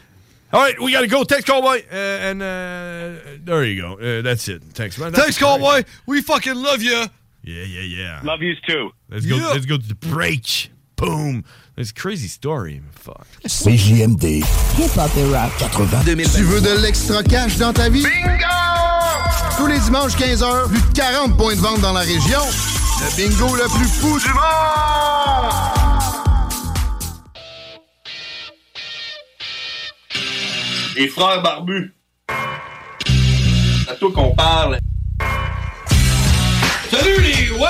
All right, we got to go. Thanks, Cowboy, uh, and uh, there you go. Uh, that's it. Thanks, man. thanks, cowboy. We fucking love you. Yeah, yeah, yeah. Love yous too. Let's go. Yeah. Let's go to the break. Boom. It's a crazy story. Fuck. CJMD. Hip-hop et rap. 80 Tu veux de l'extra cash dans ta vie? Bingo! Tous les dimanches 15h, plus de 40 points de vente dans la région. Le bingo le plus fou du monde! Les frères barbus. C'est à toi qu'on parle. Salut les ouais!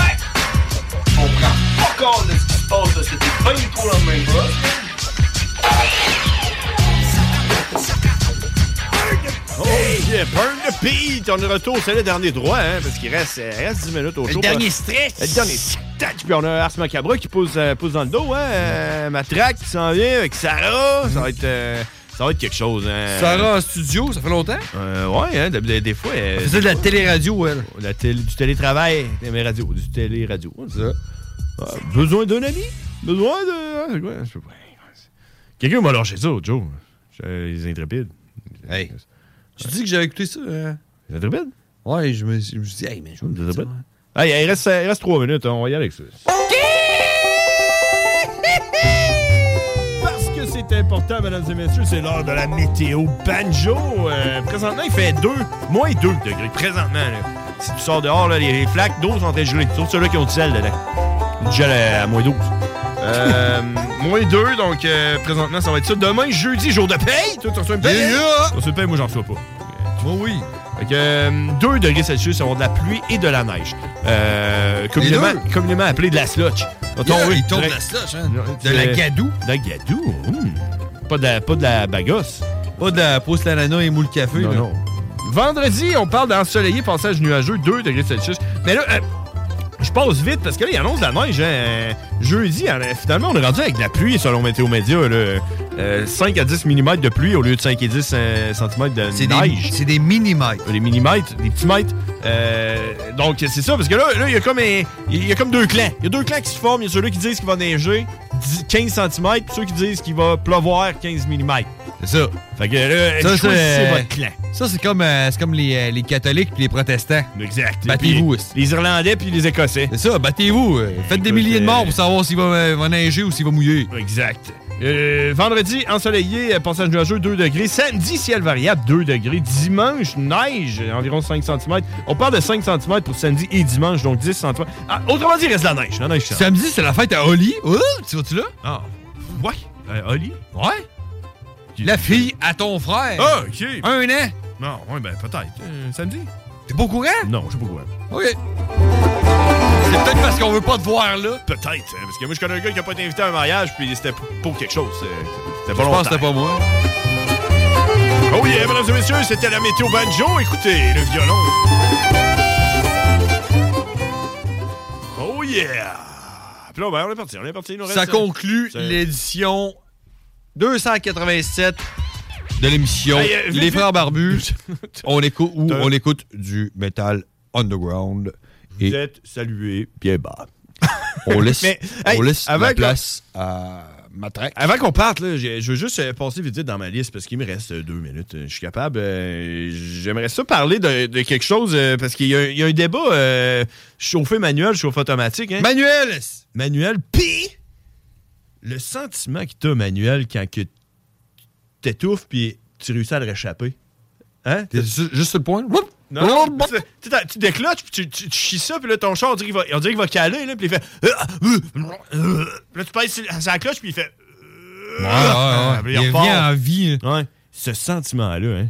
On prend pas compte de ce qui se passe, là. c'était pas du tout la même chose. Oh yeah, burn the beat! On est de retour, c'est le dernier droit, hein, parce qu'il reste, euh, reste 10 minutes au Le show. dernier stress! Le dernier stretch! Puis on a Ars Macabra qui pousse, euh, pousse dans le dos, hein. euh, Matraque qui s'en vient avec Sarah. Ça va être... euh, ça va être quelque chose, hein. Sarah en studio, ça fait longtemps? Euh, ouais, hein, des, fois... Elle faisait de la télé-radio, elle. La télé, du télétravail, radios, du télé-radio. C'est ça. Ah, besoin d'un ami? Besoin de... c'est quoi? Je. Quelqu'un m'a lâché ça, Joe. Les intrépides. Hey. Tu dis que j'avais écouté ça? euh? Les intrépides? Ouais, je me, je me suis dit, hey, mais je me Les intrépides? Hey, il reste, il reste trois minutes, hein, on va y aller avec ça. Est important, mesdames et messieurs. C'est l'heure de la météo banjo. Euh, présentement, il fait 2, moins 2 degrés. Présentement, là. Si tu sors dehors, là, les, les flaques d'eau sont en train de geler. Sauf ceux-là qui ont du sel dedans. Du gel à, à moins 12. Euh, moins 2, donc euh, présentement, ça va être ça. Demain, jeudi, jour de paye. Toi, tu reçois une paye? Yeah! Tu reçois une paye, moi, j'en reçois pas. Moi, oui. Fait que, euh, 2 degrés Celsius, avoir de la pluie et de la neige. Euh, communément, appelé de la slotch. Il tombe de la slush, hein. De la gadou. De la gadou. hum. Pas, de la, pas de la bagosse. Pas de la pousse la nana et moule café. Non, là. non. Vendredi, on parle d'ensoleillé, passage nuageux, 2 degrés Celsius. Mais là, euh, je passe vite parce que là, il annonce de la neige. hein. Jeudi, hein, finalement, on est rendu avec de la pluie selon Météo Média. là. Euh, 5 à 10 mm de pluie au lieu de 5 et 10 euh, cm de C'est des- neige. c'est des millimètres. Des millimètres, des petits mètres. Euh, donc, c'est ça, parce que là, là, il y a comme un- il y a comme deux clans. Il y a deux clans qui se forment. Il y a ceux-là qui disent qu'il va neiger 10 15 cm, puis ceux qui disent qu'il va pleuvoir 15 mm. C'est ça. Fait que là, Ça, choisissez c'est votre clan. Ça, c'est comme, euh, c'est comme les, euh, les catholiques puis les protestants. Exact. Battez-vous. Les Irlandais puis les Écossais. C'est ça, battez-vous. euh, Faites des milliers de morts euh, pour savoir s'il va, euh, va neiger ou s'il va mouiller. Exact. Euh, vendredi, ensoleillé, euh, passage nuageux, 2 degrés. Samedi, ciel variable, 2 degrés. Dimanche, neige, environ 5 cm. On parle de 5 cm pour samedi et dimanche, donc 10 cm. Ah, autrement dit, il reste la neige. La neige ça. Samedi, c'est la fête à Oli. Oh, tu vas-tu là? Ah, ouais. Euh, Oli? Ouais. La fille à ton frère. Ah, OK. Un an. Non, ouais, ben peut-être. Euh, samedi? T'es pas au courant? Non, je suis pas au courant. OK. C'est peut-être parce qu'on veut pas te voir là. Peut-être, hein, parce que moi, je connais un gars qui a pas été invité à un mariage, puis c'était pour- quelque chose. euh, C'était Je pas pense que c'était pas moi. Oh yeah, mesdames et messieurs, c'était la météo banjo. Écoutez, le violon. Oh yeah! Puis là, ben, on est parti, on est parti. il nous Ça reste, conclut l'édition 287 de l'émission Hey, euh, Les. Frères Barbus. on écoute où? On écoute du metal underground Vous et êtes salués bien bas. on laisse, Mais, on hey, laisse avant la que- place à Matraque. Avant qu'on parte, là, je veux juste euh, passer vite dans ma liste parce qu'il me reste euh, deux minutes. Euh, Je suis capable. euh, J'aimerais ça parler de, de quelque chose euh, parce qu'il y, a un- il y a un débat euh, chauffé manuel, chauffé automatique. hein? Manuel! Manuel, pis le sentiment que t'as, Manuel, quand que t'étouffes puis tu réussis à le réchapper. Hein? Juste sur le point? Whoop! Non, non, tu, tu décloches, puis tu, tu, tu chies ça, puis là, ton char, on dirait qu'il va, on dirait qu'il va caler, là, puis il fait... euh, euh, euh. Puis là, tu sur la cloche, puis il fait... Ouais, ouais, ouais. Puis Il revient en vie. Ouais. Ce sentiment-là, hein,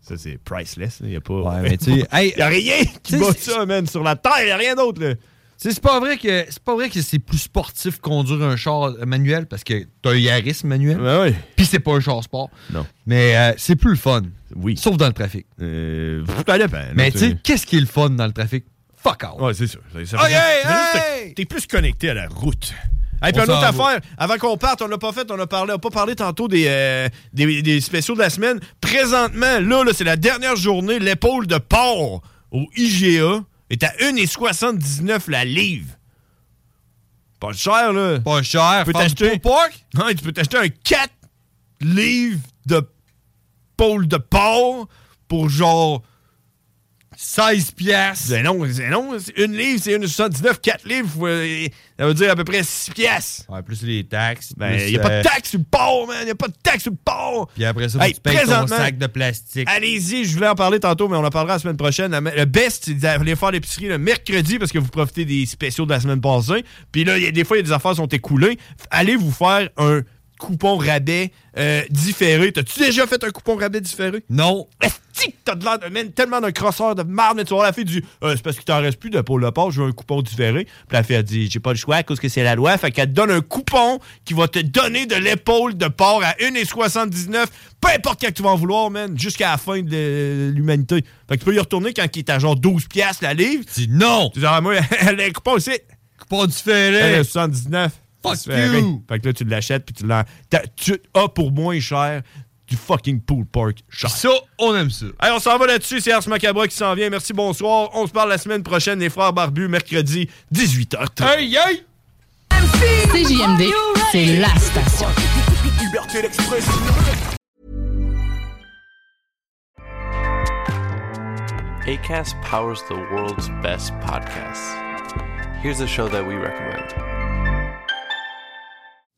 ça, c'est priceless. Il n'y a pas... Ouais, mais tu sais, hey, y a rien qui bat ça, man, sur la terre. Il a rien d'autre, là. C'est pas vrai que c'est pas vrai que c'est plus sportif conduire un char manuel parce que t'as un Yaris manuel. Ouais, ouais. Puis c'est pas un char sport. Non. Mais euh, c'est plus le fun. Oui. Sauf dans le trafic. Euh, ça dépend. Mais tu sais, qu'est-ce qui est le fun dans le trafic? Fuck out. Ouais, c'est sûr. Ça- ça hey! T'es plus connecté à la route. Et puis une autre affaire, avant qu'on parte, on l'a pas fait, on a parlé, on a pas parlé tantôt des, euh, des, des spéciaux de la semaine. Présentement, là, là c'est la dernière journée, l'épaule de porc au IGA est à 1,79 la livre. Pas cher, là. Pas cher. Tu peux t'acheter. Ouais, tu peux t'acheter un 4 livres de pôle de porc pour genre 16 piastres. C'est non, c'est non. Une livre, c'est 1,79. 4 livres, euh, ça veut dire à peu près 6 piastres. Ouais, plus les taxes. Ben, il n'y a pas euh, de taxe sur le porc, man. Il n'y a pas de taxe sur le porc. Puis après ça, Hey, tu payes ton sac de plastique. Allez-y, je voulais en parler tantôt, mais on en parlera la semaine prochaine. Le best, c'est d'aller faire l'épicerie le mercredi parce que vous profitez des spéciaux de la semaine passée. Puis là, y a des fois, il y a des affaires qui sont écoulées. Allez vous faire un coupon rabais euh, différé. T'as-tu déjà fait un coupon rabais différé? Non. Esti que t'as de l'air de tellement d'un crosseur de marde, mais tu vois la fille du Euh, c'est parce qu'il t'en reste plus de pour le port, je veux un coupon différé. Puis la fille a dit j'ai pas le choix à cause que c'est la loi. Fait qu'elle te donne un coupon qui va te donner de l'épaule de porc à 1,79. Peu importe quand tu vas en vouloir, man, jusqu'à la fin de l'humanité. Fait que tu peux y retourner quand il est à genre 12 piastres la livre. Tu dis non. Tu dis ah, moi, elle a un coupon aussi. Coupon différé. Elle a 79. Fuck you. Fait que là, tu l'achètes puis tu l'as. Tu as pour moins cher du fucking pulled pork cher. Ça, on aime ça. Allez, on s'en va là-dessus. C'est Ars Macabre qui s'en vient. Merci, bonsoir. On se parle la semaine prochaine, les frères barbus, mercredi, 18h30. Aïe, aïe! CJMD, c'est la station. Liberté d'expression. ACAST powers the world's best podcasts. Here's a show that we recommend.